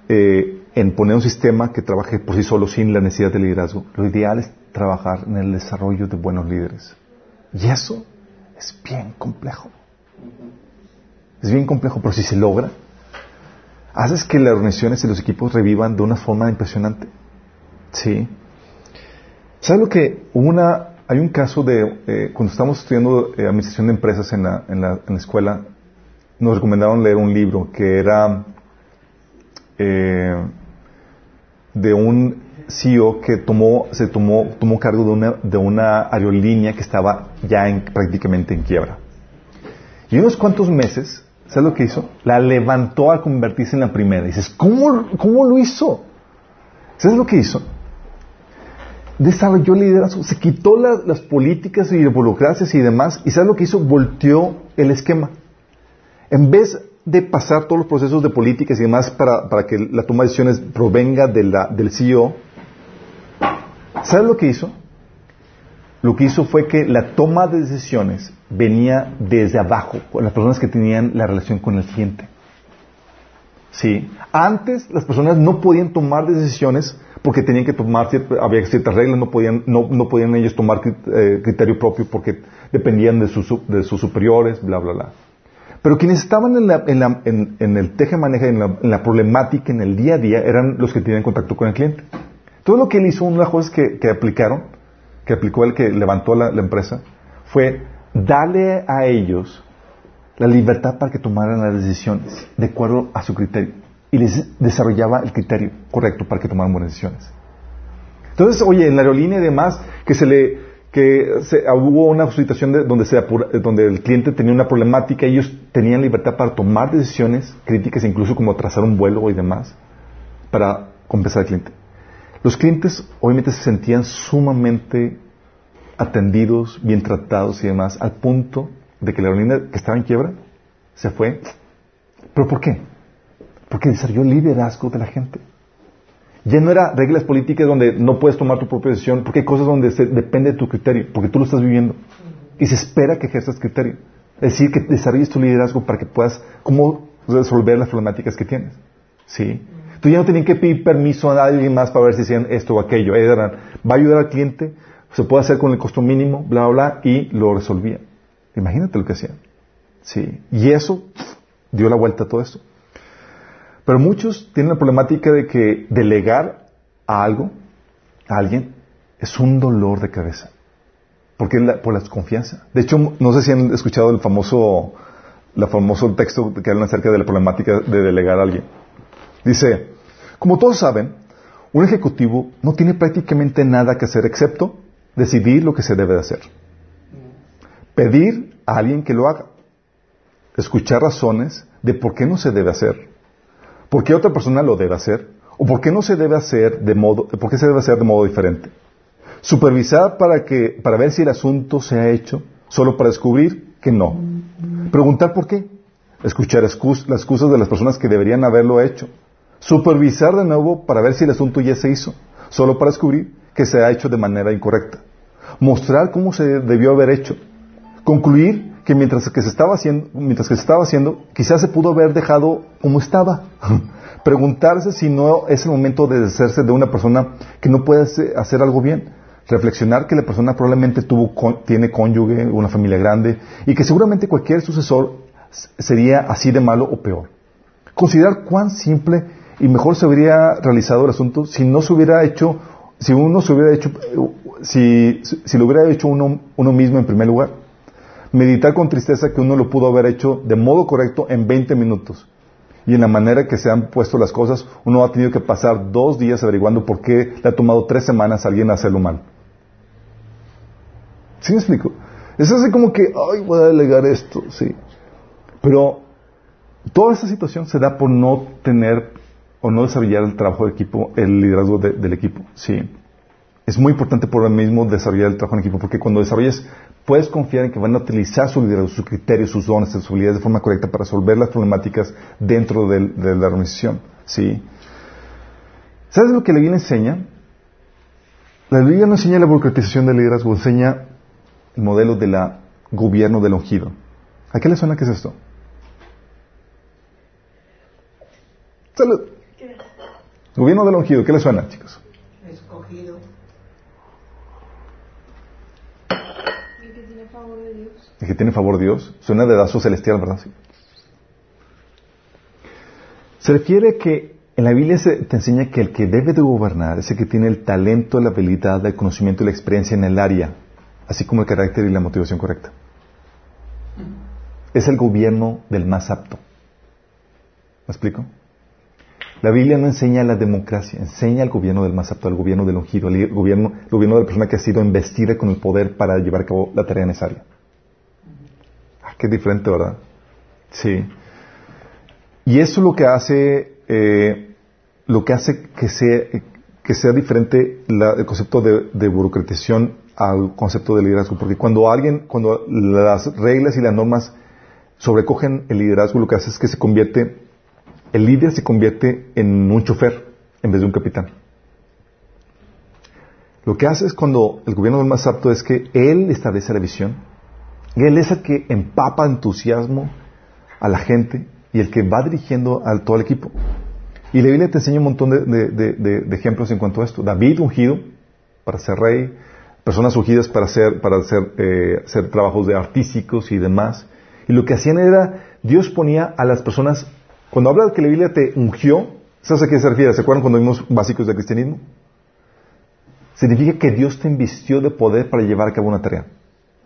Speaker 2: eh, en poner un sistema que trabaje por sí solo sin la necesidad de liderazgo, lo ideal es trabajar en el desarrollo de buenos líderes. Y eso es bien complejo. Es bien complejo, pero si se logra, haces que las organizaciones y los equipos revivan de una forma impresionante. Sí. ¿Sabes lo que una, hay un caso de, eh, cuando estamos estudiando eh, administración de empresas en la, en, la, en la, escuela, nos recomendaron leer un libro que era eh, de un CEO que tomó, se tomó, tomó cargo de una, de una aerolínea que estaba ya en, prácticamente en quiebra. Y unos cuantos meses, ¿sabes lo que hizo? La levantó a convertirse en la primera. Y dices, ¿cómo, cómo lo hizo? ¿Sabes lo que hizo? Desarrolló liderazgo, se quitó las políticas y burocracias y demás, y ¿sabes lo que hizo? Volteó el esquema. En vez de pasar todos los procesos de políticas y demás para, para que la toma de decisiones provenga del CEO, ¿sabes lo que hizo? Lo que hizo fue que la toma de decisiones venía desde abajo, con las personas que tenían la relación con el cliente. Sí. Antes las personas no podían tomar decisiones porque tenían que tomar había ciertas reglas, no podían, no, no podían ellos tomar eh, criterio propio porque dependían de sus, de sus superiores, bla, bla, bla. Pero quienes estaban en, la, en, la, en, el teje maneja, la, en la, problemática, en el día a día, eran los que tenían contacto con el cliente. Todo lo que él hizo, una de las cosas que, aplicaron, que aplicó el que levantó la, la empresa, fue darle a ellos la libertad para que tomaran las decisiones de acuerdo a su criterio. Y les desarrollaba el criterio correcto para que tomaran buenas decisiones. Entonces, oye, en la aerolínea y demás, que se le que se, hubo una situación donde, se donde el cliente tenía una problemática ellos tenían libertad para tomar decisiones críticas, incluso como trazar un vuelo y demás, para compensar al cliente. Los clientes obviamente se sentían sumamente atendidos, bien tratados y demás, al punto de que la aerolínea que estaba en quiebra se fue. ¿Pero por qué? Porque desarrolló liderazgo de la gente. Ya no era reglas políticas donde no puedes tomar tu propia decisión, porque hay cosas donde se, depende de tu criterio, porque tú lo estás viviendo. Y se espera que ejerzas criterio. Es decir, que desarrolles tu liderazgo para que puedas, cómo resolver las problemáticas que tienes. ¿Sí? Tú ya no tenías que pedir permiso a nadie más para ver si hacían esto o aquello. Eran, va a ayudar al cliente, se puede hacer con el costo mínimo, bla, bla, bla, y lo resolvía. Imagínate lo que hacían. ¿Sí? Y eso dio la vuelta a todo esto. Pero muchos tienen la problemática de que delegar a algo, a alguien, es un dolor de cabeza. Porque la, por la desconfianza. De hecho, no sé si han escuchado el famoso, la famoso texto que habla acerca de la problemática de delegar a alguien. Dice, como todos saben, un ejecutivo no tiene prácticamente nada que hacer excepto decidir lo que se debe de hacer. Pedir a alguien que lo haga. Escuchar razones de por qué no se debe hacer ¿Por qué otra persona lo debe hacer? ¿O por qué no se debe hacer de modo, por qué se debe hacer de modo diferente? Supervisar para que, para ver si el asunto se ha hecho, solo para descubrir que no. Preguntar por qué. Escuchar las excusas de las personas que deberían haberlo hecho. Supervisar de nuevo para ver si el asunto ya se hizo, solo para descubrir que se ha hecho de manera incorrecta. Mostrar cómo se debió haber hecho. Concluir que mientras que se estaba haciendo, mientras que se estaba haciendo, quizás se pudo haber dejado como estaba. [laughs] Preguntarse si no es el momento de deshacerse de una persona que no puede hacer algo bien. Reflexionar que la persona probablemente tuvo, tiene cónyuge, una familia grande, y que seguramente cualquier sucesor sería así de malo o peor. Considerar cuán simple y mejor se habría realizado el asunto si no se hubiera hecho, si uno se hubiera hecho, si, si lo hubiera hecho uno, uno mismo en primer lugar meditar con tristeza que uno lo pudo haber hecho de modo correcto en 20 minutos. Y en la manera que se han puesto las cosas, uno ha tenido que pasar dos días averiguando por qué le ha tomado tres semanas a alguien hacerlo mal. ¿Sí me explico? Es así como que, ay, voy a delegar esto, sí. Pero toda esa situación se da por no tener o no desarrollar el trabajo de equipo, el liderazgo del equipo, sí. Es muy importante por lo mismo desarrollar el trabajo en equipo, porque cuando desarrolles puedes confiar en que van a utilizar su liderazgo, sus criterios, sus dones, sus habilidades de forma correcta para resolver las problemáticas dentro de, la organización. ¿sí? ¿Sabes lo que la Biblia enseña? La Biblia no enseña la burocratización del liderazgo, enseña el modelo del gobierno del ungido. ¿A qué le suena que es esto? Salud. Gobierno del ungido, ¿qué le suena, chicos? El que tiene favor de Dios. Suena de dazo celestial, ¿verdad? Se refiere que en la Biblia se te enseña que el que debe de gobernar es el que tiene el talento, la habilidad, el conocimiento y la experiencia en el área, así como el carácter y la motivación correcta. Es el gobierno del más apto. ¿Me explico? La Biblia no enseña la democracia, enseña el gobierno del más apto, el gobierno del ungido, el gobierno, el gobierno de la persona que ha sido investida con el poder para llevar a cabo la tarea necesaria. Qué diferente, ¿verdad? Sí. Y eso es lo que hace, eh, lo que hace que sea, que sea diferente el concepto de, burocratización al concepto de liderazgo, porque cuando alguien, cuando las reglas y las normas sobrecogen el liderazgo, lo que hace es que se convierte, el líder se convierte en un chofer en vez de un capitán. Lo que hace es cuando el gobierno es más apto es que él establece la visión, él es el que empapa entusiasmo a la gente y el que va dirigiendo a todo el equipo. Y la Biblia te enseña un montón de, ejemplos en cuanto a esto. David ungido para ser rey, personas ungidas para hacer, para eh, hacer trabajos de artísticos y demás. Y lo que hacían era, Dios ponía a las personas, cuando habla de que la Biblia te ungió, ¿sabes a qué se refiere? ¿Se acuerdan cuando vimos básicos del cristianismo? Significa que Dios te invistió de poder para llevar a cabo una tarea.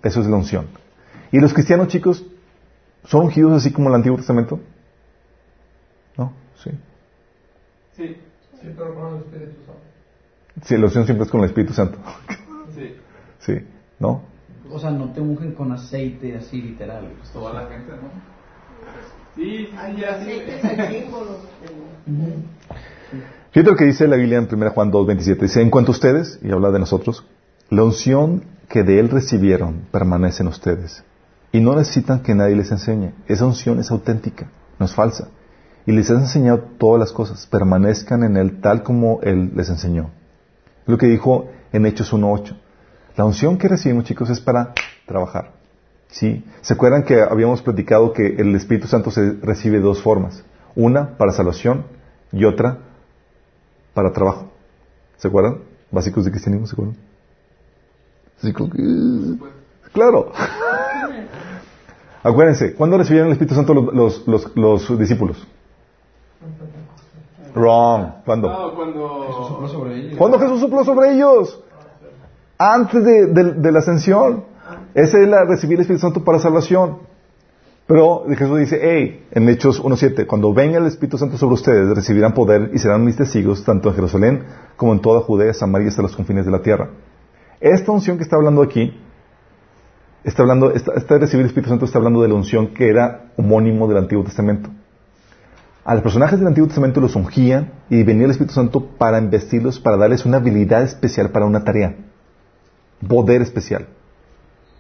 Speaker 2: Eso es la unción. ¿Y los cristianos, chicos, son ungidos así como el Antiguo Testamento? ¿No? Sí.
Speaker 4: Sí, sí pero con el Espíritu Santo.
Speaker 2: Sí, la unción siempre es con el Espíritu Santo.
Speaker 4: Sí.
Speaker 2: Sí, ¿no?
Speaker 1: O sea, no te ungen con aceite así literal.
Speaker 8: Pues toda la gente, ¿no? Sí, sí,
Speaker 6: el símbolo.
Speaker 2: Fíjate lo que dice la Biblia en 1 Juan 2, 27. Dice, en cuanto a ustedes, y habla de nosotros, la unción que de Él recibieron permanece en ustedes. Y no necesitan que nadie les enseñe. Esa unción es auténtica, no es falsa. Y les ha enseñado todas las cosas. Permanezcan en Él tal como Él les enseñó. Lo que dijo en Hechos 1.8. La unción que recibimos, chicos, es para trabajar. ¿Sí? ¿Se acuerdan que habíamos platicado que el Espíritu Santo se recibe de dos formas? Una para salvación y otra para trabajo. ¿Se acuerdan? Básicos de cristianismo, ¿se acuerdan? Claro. [laughs] Acuérdense, ¿cuándo recibieron el Espíritu Santo los, los, los, discípulos? Wrong. ¿Cuándo?
Speaker 8: No, cuando...
Speaker 1: Jesús sopló sobre ellos.
Speaker 2: ¿Cuándo Jesús sopló sobre ellos? Antes de, de, de la ascensión. Ese es la recibir el Espíritu Santo para salvación. Pero Jesús dice, hey, en Hechos 1.7, cuando venga el Espíritu Santo sobre ustedes, recibirán poder y serán mis testigos tanto en Jerusalén como en toda Judea, Samaria y hasta los confines de la tierra. Esta unción que está hablando aquí, está hablando, esta, de recibir el Espíritu Santo está hablando de la unción que era homónimo del Antiguo Testamento. A los personajes del Antiguo Testamento los ungían y venía el Espíritu Santo para investirlos, para darles una habilidad especial para una tarea. Poder especial.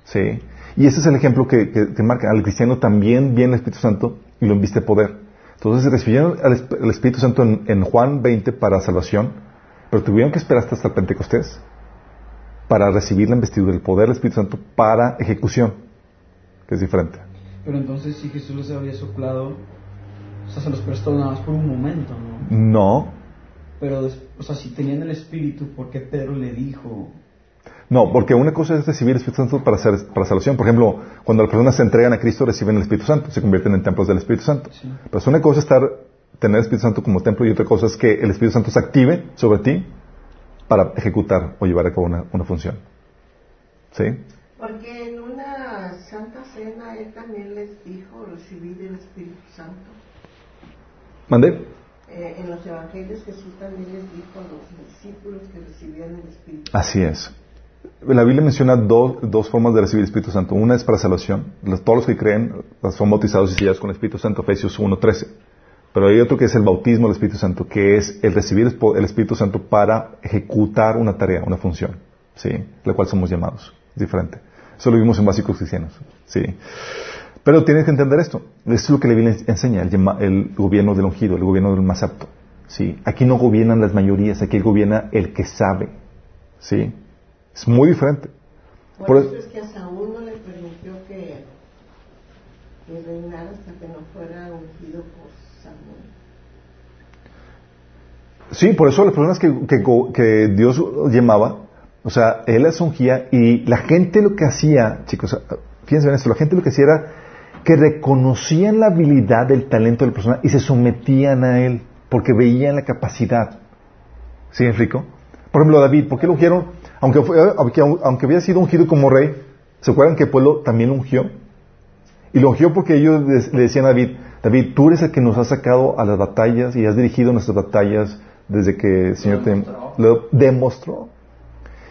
Speaker 2: ¿Sí? Y ese es el ejemplo que, marca. Al cristiano también viene el Espíritu Santo y lo inviste poder. Entonces recibieron el Espíritu Santo en, en, Juan 20 para salvación, pero tuvieron que esperar hasta el Pentecostés para recibir la investidura del poder del Espíritu Santo para ejecución, que es diferente.
Speaker 1: Pero entonces si Jesús les había soplado, o sea, se los prestó nada más por un momento, ¿no?
Speaker 2: No.
Speaker 1: Pero, o sea, si tenían el Espíritu, ¿por qué Pedro le dijo,
Speaker 2: no, porque una cosa es recibir el Espíritu Santo para, para salvación. Por ejemplo, cuando las personas se entregan a Cristo, reciben el Espíritu Santo, se convierten en templos del Espíritu Santo. Pero una cosa es estar, tener el Espíritu Santo como templo y otra cosa es que el Espíritu Santo se active sobre ti para ejecutar o llevar a cabo una, una función. ¿Sí?
Speaker 6: Porque en una Santa Cena Él también les dijo recibir el Espíritu Santo.
Speaker 2: ¿Mandé?
Speaker 6: Eh, en los Evangelios Jesús también les dijo a los discípulos que recibían el Espíritu
Speaker 2: Así es. La Biblia menciona dos, dos formas de recibir el Espíritu Santo. Una es para salvación. todos los que creen son bautizados y sellados con el Espíritu Santo, Efesios 1.13. Pero hay otro que es el bautismo del Espíritu Santo, que es el recibir el Espíritu Santo para ejecutar una tarea, una función, ¿sí? La cual somos llamados. Es diferente. Eso lo vimos en básicos cristianos, ¿sí? Pero tienes que entender esto. Esto es lo que la Biblia enseña, el, el gobierno del ungido, el gobierno del más apto, ¿sí? Aquí no gobiernan las mayorías, aquí gobierna el que sabe, ¿sí? Es muy diferente.
Speaker 6: Por, Por eso es que a Saúl no le permitió que, que reinara hasta que no fuera ungido por.
Speaker 2: Sí, por eso las personas que, Dios llamaba, o sea, él las ungía y la gente lo que hacía, chicos, fíjense en esto, la gente lo que hacía era que reconocían la habilidad, el talento de la persona y se sometían a él porque veían la capacidad. ¿Sí, Enrico? Por ejemplo, David, ¿por qué lo ungieron? Aunque, aunque, había sido ungido como rey, ¿se acuerdan que el pueblo también lo ungió? Y lo ungió porque ellos le decían a David, David, tú eres el que nos has sacado a las batallas y has dirigido nuestras batallas desde que el Señor te lo demostró.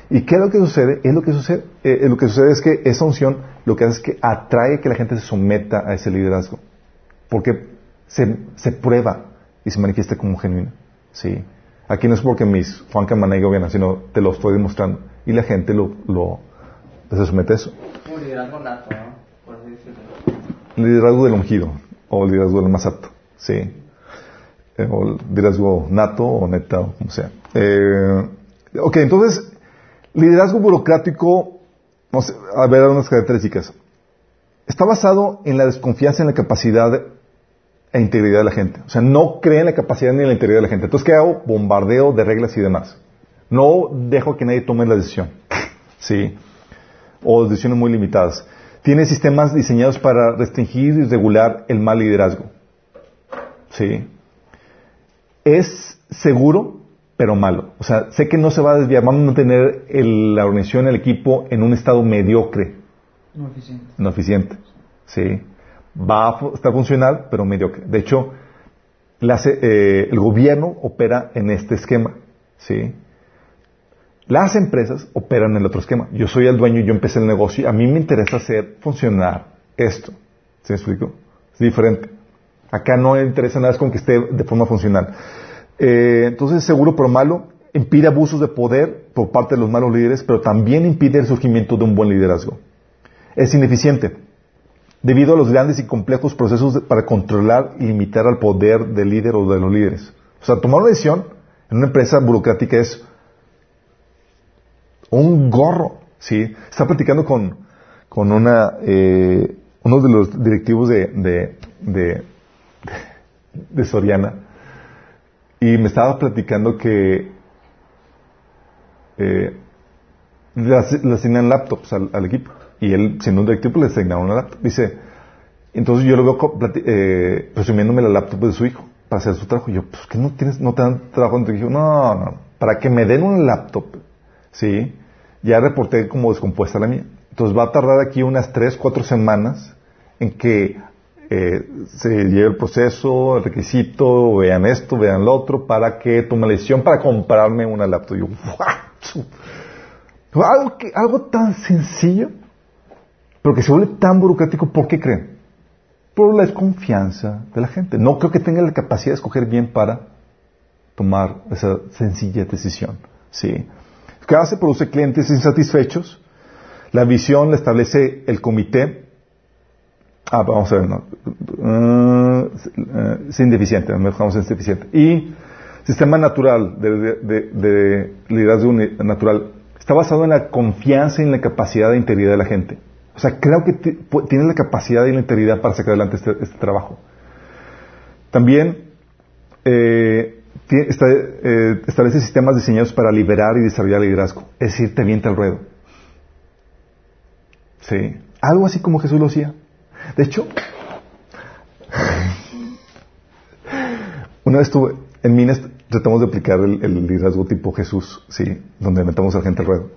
Speaker 2: ¿Y qué es lo que sucede? Es lo que sucede, eh, lo que sucede es que esa unción lo que hace es que atrae que la gente se someta a ese liderazgo. Porque se, se prueba y se manifiesta como genuino. Sí. Aquí no es porque mis Juan Camaneigo vienen, sino te lo estoy demostrando. Y la gente lo, lo se somete a eso.
Speaker 7: Un liderazgo nato, ¿no?
Speaker 2: Liderazgo del ungido, o liderazgo del más apto. Sí. Eh, o liderazgo nato o neta, o como sea. Eh, ok, entonces, liderazgo burocrático, vamos a ver algunas características. Está basado en la desconfianza en la capacidad e integridad de la gente. O sea, no cree en la capacidad ni en la integridad de la gente. Entonces, ¿qué hago? Bombardeo de reglas y demás. No dejo que nadie tome la decisión. [laughs] Sí. O decisiones muy limitadas. Tiene sistemas diseñados para restringir y regular el mal liderazgo. Sí. Es seguro, pero malo. O sea, sé que no se va a desviar. Vamos a mantener el- la organización, el equipo en un estado mediocre,
Speaker 1: No eficiente.
Speaker 2: no eficiente. Sí. Va a estar funcional, pero mediocre. De hecho, la eh, el gobierno opera en este esquema. Sí. Las empresas operan en el otro esquema. Yo soy el dueño yo empecé el negocio y a mí me interesa hacer funcionar esto. ¿Se me explico? Es diferente. Acá no me interesa nada, es con que esté de forma funcional. Eh, entonces, seguro pero malo, impide abusos de poder por parte de los malos líderes, pero también impide el surgimiento de un buen liderazgo. Es ineficiente, debido a los grandes y complejos procesos para controlar y limitar al poder del líder o de los líderes. O sea, tomar una decisión en una empresa burocrática es un gorro, ¿sí? Estaba platicando con, con una, eh, uno de los directivos de, de, de, Soriana y me estaba platicando que eh, le, as- le asignan laptops al, equipo y él, siendo un directivo, le asignaron una laptop. Dice, entonces yo lo veo eh, presumiéndome la laptop de su hijo para hacer su trabajo. Y yo, pues que no tienes, no te dan trabajo en tu. No, no, para que me den un laptop, sí, ya reporté como descompuesta la mía. Entonces va a tardar aquí unas tres, cuatro semanas en que eh, se lleve el proceso, el requisito, vean esto, vean lo otro, para que tome la decisión para comprarme una laptop. Y yo, "What?". Algo, que- algo tan sencillo, pero que se vuelve tan burocrático, ¿por qué creen? Por la desconfianza de la gente. No creo que tenga la capacidad de escoger bien para tomar esa sencilla decisión. ¿sí? ¿Qué hace? Produce clientes insatisfechos. La visión la establece el comité. Ah, vamos a ver, no. Uh, eh, sin deficiente, me dejamos en deficiente. Y sistema natural de, de- de- de liderazgo natural está basado en la confianza y en la capacidad de integridad de la gente. O sea, creo que ti- pu- tiene la capacidad y la integridad para sacar adelante este, este trabajo. También eh, eh, establece sistemas diseñados para liberar y desarrollar liderazgo. Es decir, te avienta el ruedo. Sí. Algo así como Jesús lo hacía. De hecho, una vez estuve en Minas, tratamos de aplicar el, el liderazgo tipo Jesús, sí, donde metamos a la gente al ruedo.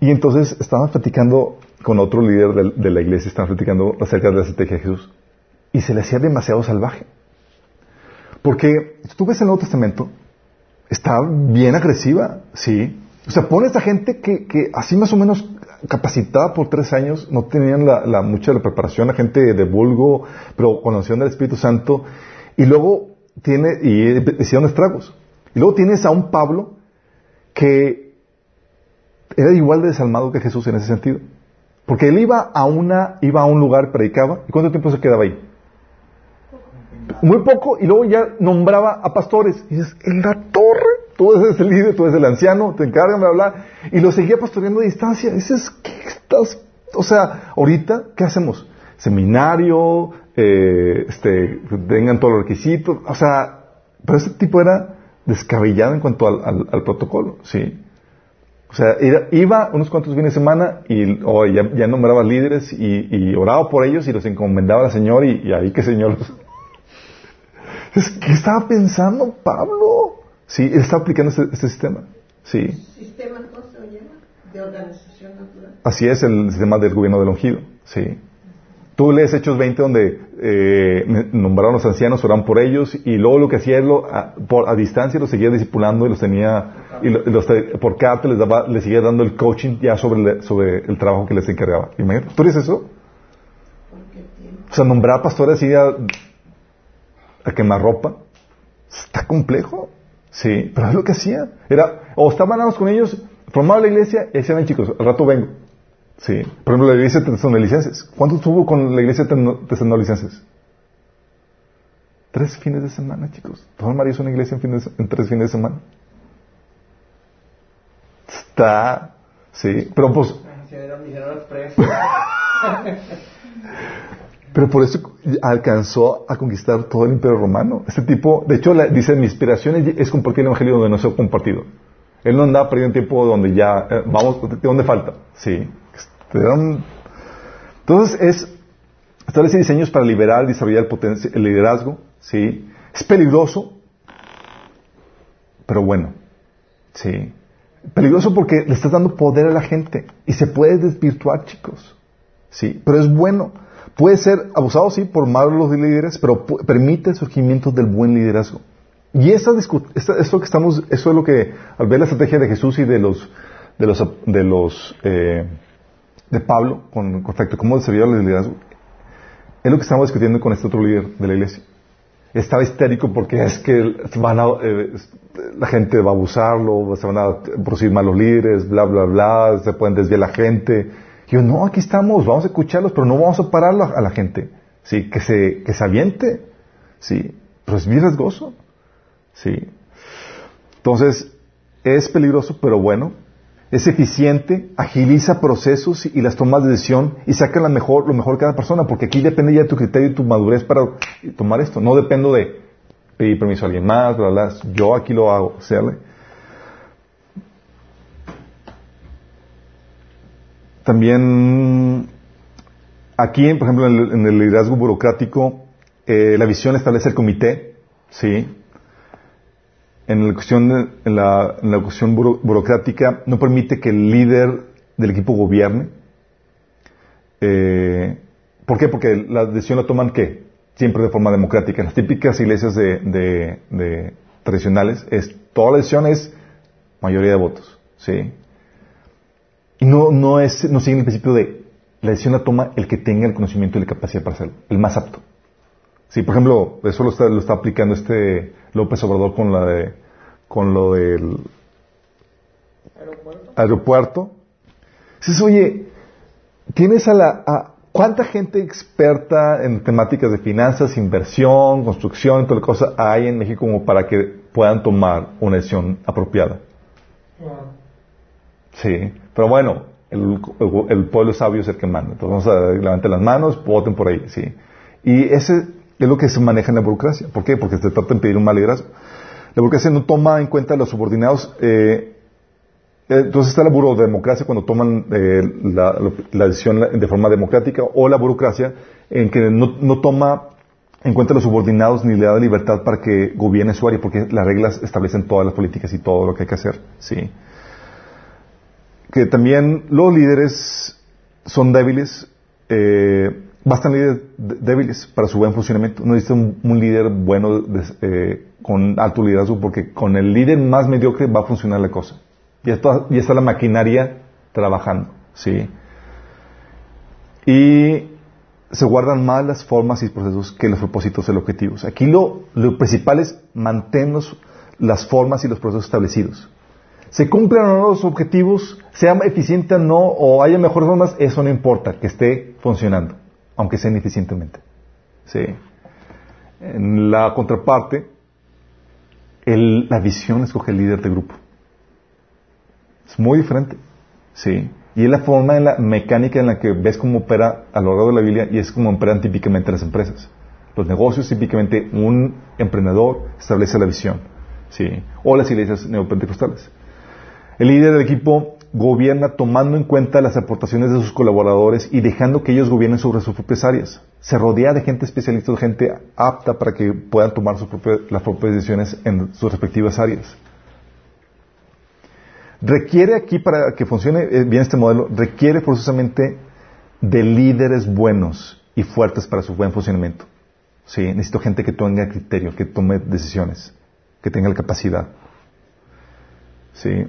Speaker 2: Y entonces estaban platicando con otro líder de, de la iglesia, estaban platicando acerca de la estrategia de Jesús. Y se le hacía demasiado salvaje. Porque tú ves el Nuevo Testamento, está bien agresiva, sí. O sea, pone a esta gente que, que así más o menos capacitada por tres años, no tenían la, la- mucha la preparación, la gente de vulgo, pero con la unción del Espíritu Santo, y luego tiene, y hicieron estragos. Y luego tienes a un Pablo que era igual de desalmado que Jesús en ese sentido. Porque él iba a una, iba a un lugar, predicaba, ¿y cuánto tiempo se quedaba ahí? Muy poco, y luego ya nombraba a pastores. Y dices, en la torre, tú eres el líder, tú eres el anciano, te encargan, bla, bla. Y lo seguía pastoreando a distancia. Dices, ¿qué estás? O sea, ahorita, ¿qué hacemos? Seminario, eh, este, tengan todos los requisitos. O sea, pero ese tipo era descabellado en cuanto al, protocolo, ¿sí? O sea, iba unos cuantos fines de semana y ya, nombraba líderes y, oraba por ellos y los encomendaba al Señor y, y ahí que el Señor los... Es- ¿Qué estaba pensando Pablo? Sí, él estaba aplicando este, este sistema. Sí.
Speaker 6: ¿Sistema cosa o llama? De organización natural.
Speaker 2: Así es el sistema del gobierno del ungido, sí. Tú lees Hechos 20 donde eh, nombraron a los ancianos, oraban por ellos y luego lo que hacía es lo, a, por, a distancia los seguía discipulando y los tenía, y los, por carta les, daba, les seguía dando el coaching ya sobre el, sobre el trabajo que les encargaba. Imagínate, ¿tú eres eso? O sea, nombrar pastores así a, a quemar ropa, está complejo. Sí, pero es lo que hacía. Era, o estaban con ellos, formaban la iglesia y decían, chicos, al rato vengo. Sí. Por ejemplo, la iglesia de Tesalonicenses. ¿Cuánto tuvo con la iglesia de Tesalonicenses? Tres fines de semana, chicos. Todo María es una iglesia en, en, tres fines de semana. Está, sí, pero pues... [laughs] pero por eso alcanzó a conquistar todo el imperio romano. Este tipo, de hecho, dice, mi inspiración es compartir el evangelio donde no se ha compartido. Él no andaba perdiendo tiempo donde ya, eh, vamos, ¿de dónde falta? Sí. Entonces es establece diseños para liberar desarrollar el, el liderazgo, ¿sí? Es peligroso, pero bueno, ¿sí? Peligroso porque le estás dando poder a la gente y se puede desvirtuar, chicos, ¿sí? Pero es bueno. Puede ser abusado, sí, por malos líderes, pero permite el surgimiento del buen liderazgo. Y esa, esta, esto que estamos, eso es lo que, al ver la estrategia de Jesús y de los, de los, de los eh, de Pablo con respecto a cómo desarrollar el liderazgo, es lo que estamos discutiendo con este otro líder de la iglesia. Estaba histérico porque es que eh, la gente va a abusarlo, se van a producir malos líderes, bla, bla, bla, se pueden desviar la gente. Yo, no, aquí estamos, vamos a escucharlos, pero no vamos a parar a la gente. Sí, que se, que aviente. Sí, pero es bien riesgoso. Sí. Entonces, es peligroso, pero bueno, es eficiente, agiliza procesos y las tomas de decisión y saca la mejor, lo mejor de cada persona, porque aquí depende ya de tu criterio y tu madurez para tomar esto. No dependo de pedir permiso a alguien más, bla, bla, yo aquí lo hago, ¿sale? También aquí, por ejemplo, en el, liderazgo burocrático, eh, la visión establece el comité, ¿sí? en la cuestión, la, cuestión burocrática no permite que el líder del equipo gobierne. Eh, ¿Por qué? Porque la decisión la toman ¿qué? Siempre de forma democrática. En las típicas iglesias de, tradicionales es toda la decisión es mayoría de votos, ¿sí? Y no, no es, no sigue el principio de la decisión la toma el que tenga el conocimiento y la capacidad para hacerlo, el más apto. Sí, por ejemplo, eso lo está, lo está aplicando este López Obrador con la de, con lo del aeropuerto. aeropuerto. Dices, oye, tienes a la, a, ¿cuánta gente experta en temáticas de finanzas, inversión, construcción, toda la cosa hay en México como para que puedan tomar una decisión apropiada? Sí, pero bueno, el, pueblo sabio es el que manda. Entonces vamos a levantar las manos, voten por ahí, sí. Y ese es lo que se maneja en la burocracia. ¿Por qué? Porque se trata de pedir un mal liderazgo. La burocracia no toma en cuenta a los subordinados. Eh, eh, entonces está la burodemocracia cuando toman eh, la, decisión de forma democrática o la burocracia en que no, toma en cuenta a los subordinados ni le da libertad para que gobierne su área porque las reglas establecen todas las políticas y todo lo que hay que hacer. Sí. Que también los líderes son débiles. Eh, bastan líderes débiles para su buen funcionamiento. No necesita un, líder bueno eh, con alto liderazgo porque con el líder más mediocre va a funcionar la cosa. Ya está, ya está la maquinaria trabajando, ¿sí? Y se guardan más las formas y procesos que los propósitos y los objetivos. Aquí lo, lo principal es mantener las formas y los procesos establecidos. Se cumplen o no los objetivos, sea eficiente o no, o haya mejores formas, eso no importa, que esté funcionando aunque sea ineficientemente. ¿Sí? En la contraparte, la visión escoge el líder de grupo. Es muy diferente. ¿Sí? Y es la forma, en la mecánica en la que ves cómo opera a lo largo de la Biblia y es como operan típicamente las empresas. Los negocios, típicamente, un emprendedor establece la visión. ¿Sí? O las iglesias neopentecostales. El líder del equipo gobierna tomando en cuenta las aportaciones de sus colaboradores y dejando que ellos gobiernen sobre sus propias áreas. Se rodea de gente especialista, de gente apta para que puedan tomar sus propias, las propias decisiones en sus respectivas áreas. requiere aquí, para que funcione eh, bien este modelo, requiere forzosamente de líderes buenos y fuertes para su buen funcionamiento. Sí, necesito gente que tenga criterio, que tome decisiones, que tenga la capacidad. Sí.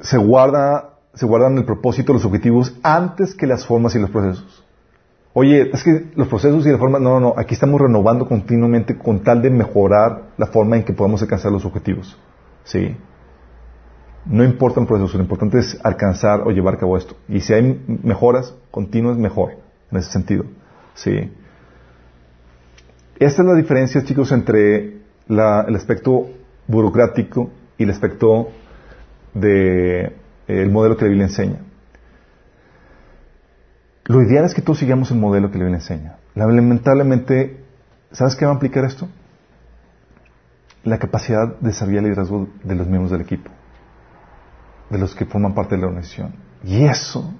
Speaker 2: Se guarda, se guardan el propósito, los objetivos antes que las formas y los procesos. Oye, es que los procesos y las formas, no, no, no, aquí estamos renovando continuamente con tal de mejorar la forma en que podamos alcanzar los objetivos. Sí. No importa el proceso, lo importante es alcanzar o llevar a cabo esto. Y si hay mejoras continuas, mejor, en ese sentido. Sí. Esta es la diferencia, chicos, entre el aspecto burocrático y el aspecto del de, modelo que la Biblia enseña. Lo ideal es que todos sigamos el modelo que la Biblia enseña. Lamentablemente, ¿sabes qué va a implicar esto? La capacidad de el liderazgo de los miembros del equipo de los que forman parte de la organización. Y eso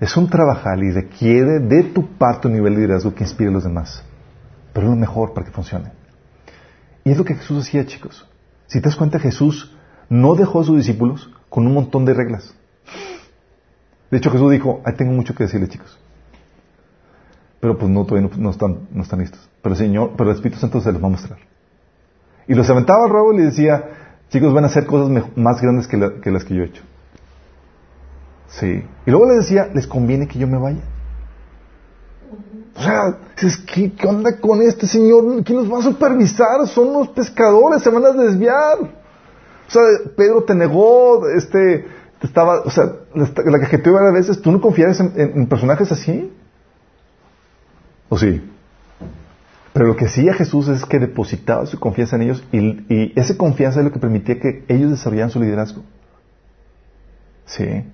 Speaker 2: es un trabajar y requiere de tu parte un nivel de liderazgo que inspire a los demás. Pero es lo mejor para que funcione. Y es lo que Jesús hacía, chicos. Si te das cuenta, Jesús no dejó a sus discípulos con un montón de reglas. De hecho, Jesús dijo, ahí tengo mucho que decirles, chicos. Pero pues no, todavía no, están, no están listos. Pero el Señor, pero el Espíritu Santo se los va a mostrar. Y los aventaba al rabo y le decía, Chicos, van a hacer cosas más grandes que, las que yo he hecho. Sí. Y luego les decía, les conviene que yo me vaya. O sea, ¿qué, ¿qué onda con este señor? ¿Quién nos va a supervisar? Son unos pescadores, se van a desviar. O sea, Pedro te negó, este, te estaba, o sea, la, que te a veces, ¿tú no confías en, en personajes así? ¿O sí? Pero lo que hacía Jesús es que depositaba su confianza en ellos y, esa confianza es lo que permitía que ellos desarrollaran su liderazgo. ¿Sí?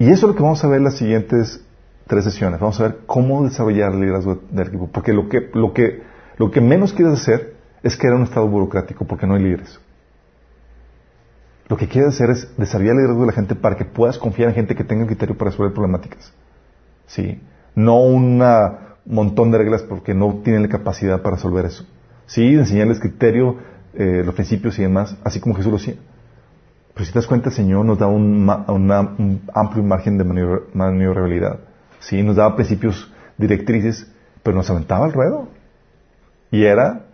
Speaker 2: Y eso es lo que vamos a ver en las siguientes tres sesiones. Vamos a ver cómo desarrollar el liderazgo del equipo. Porque lo que, lo que, lo que menos quieres hacer es crear un estado burocrático porque no hay líderes. Lo que quieres hacer es desarrollar el liderazgo de la gente para que puedas confiar en gente que tenga criterio para resolver problemáticas. ¿Sí? No una montón de reglas porque no tienen la capacidad para resolver eso. Sí, enseñarles criterio, eh, los principios y demás, así como Jesús lo hacía. Pero si te das cuenta, el Señor nos da un, amplio margen de maniobrabilidad. Sí, nos daba principios directrices, pero nos aventaba el ruedo. Y era,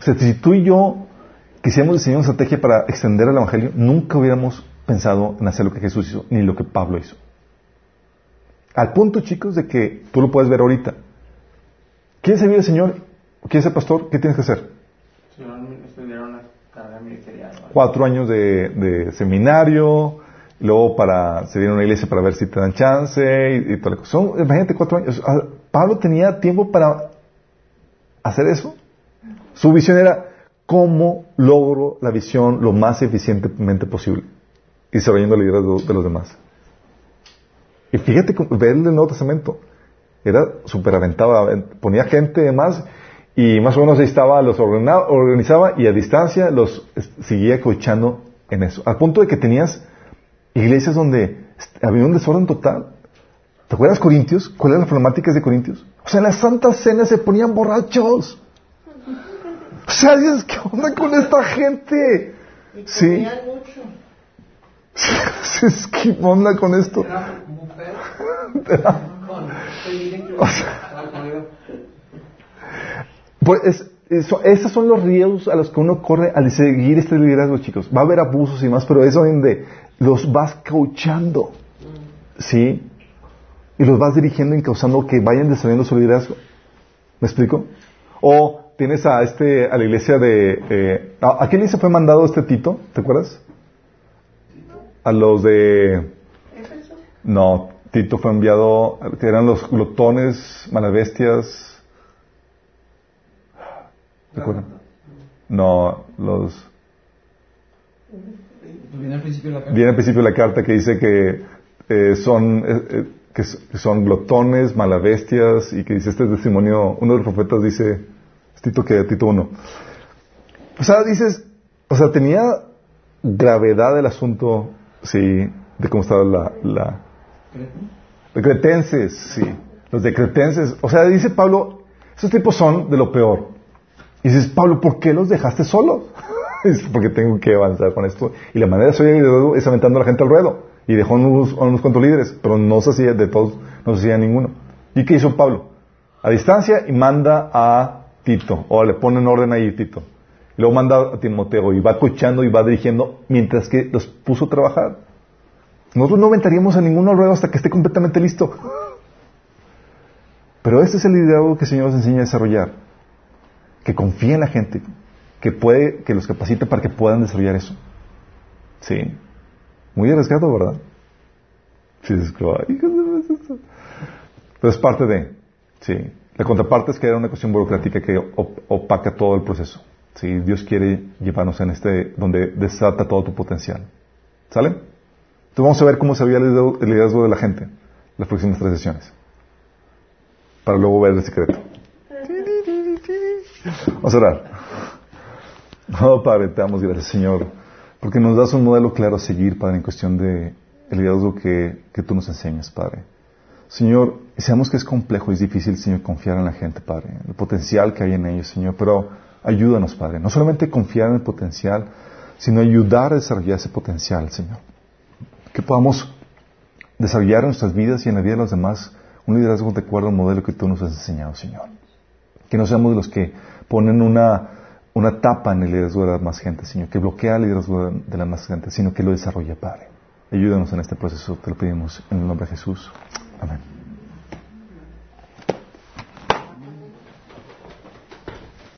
Speaker 2: o sea, si tú y yo quisiéramos diseñar una estrategia para extender el Evangelio, nunca hubiéramos pensado en hacer lo que Jesús hizo, ni lo que Pablo hizo. Al punto, chicos, de que tú lo puedes ver ahorita. ¿Quieres servir al Señor? ¿Quieres ser pastor? ¿Qué tienes que hacer? Cuatro años de, seminario, luego para servir en una iglesia para ver si te dan chance y, todo eso. Son, imagínate, cuatro años. Ah, Pablo tenía tiempo para hacer eso. Su visión era cómo logro la visión lo más eficientemente posible y desarrollando la idea de los demás. Y fíjate, ver el Nuevo Testamento era súper aventado, ponía gente más y más o menos ahí estaba, los organizaba y a distancia los seguía coachando en eso. Al punto de que tenías iglesias donde había un desorden total. ¿Te acuerdas Corintios? ¿Cuáles eran las problemáticas de Corintios? O sea, en las santas cenas se ponían borrachos. O sea, ¿qué onda con esta gente? sí. [laughs] ¿Qué onda con esto? [laughs] pues esos son los riesgos a los que uno corre al seguir este liderazgo, chicos. Va a haber abusos y más, pero eso donde los vas cauchando, ¿sí? Y los vas dirigiendo y causando que vayan desarrollando su liderazgo. ¿Me explico? O tienes a este a la iglesia de eh, ¿a, qué iglesia fue mandado este Tito? ¿Te acuerdas? A los de no Tito fue enviado, que eran los glotones, malabestias. ¿Recuerdan? No, los.
Speaker 1: Viene al principio de la carta.
Speaker 2: Viene al principio de la carta que dice que eh, son eh, eh, que son glotones, malabestias y que dice este testimonio, uno de los profetas dice, Tito que Tito uno. O sea, dices, o sea, tenía gravedad el asunto, sí, de cómo estaba la, la Cretenses, sí. Los de Cretenses. O sea, dice Pablo, esos tipos son de lo peor. Y dices, Pablo, ¿por qué los dejaste solos? [laughs] porque tengo que avanzar con esto. Y la manera de liderazgo es aventando a la gente al ruedo. Y dejó unos, unos cuantos líderes, pero no se hacía de todos, no se hacía ninguno. ¿Y qué hizo Pablo? A distancia y manda a Tito, o le pone en orden ahí Tito. Luego manda a Timoteo y va cochando y va dirigiendo mientras que los puso a trabajar. Nosotros no aventaríamos a ninguno al ruedo hasta que esté completamente listo. Pero este es el liderazgo que el Señor nos enseña a desarrollar. Que confía en la gente, que puede, que los capacite para que puedan desarrollar eso. Sí. Muy arriesgado, ¿verdad? Sí, es Pero es parte de, sí. La contraparte es que era una cuestión burocrática que opaca todo el proceso. Sí, Dios quiere llevarnos en este, donde desata todo tu potencial. ¿Sale? Entonces vamos a ver cómo se veía el liderazgo de la gente las próximas tres sesiones para luego ver el secreto. Vamos a orar. Oh, Padre, te damos gracias, Señor, porque nos das un modelo claro a seguir, Padre, en cuestión de el liderazgo que, que tú nos enseñas, Padre. Señor, sabemos que es complejo y es difícil, Señor, confiar en la gente, Padre, el potencial que hay en ellos, Señor, pero ayúdanos, Padre, no solamente confiar en el potencial, sino ayudar a desarrollar ese potencial, Señor. Que podamos desarrollar en nuestras vidas y en la vida de los demás un liderazgo de acuerdo al modelo que tú nos has enseñado, Señor. Que no seamos los que ponen una, una tapa en el liderazgo de la más gente, Señor, que bloquea el liderazgo de la más gente, sino que lo desarrolla, Padre. Ayúdanos en este proceso, te lo pedimos en el nombre de Jesús. Amén.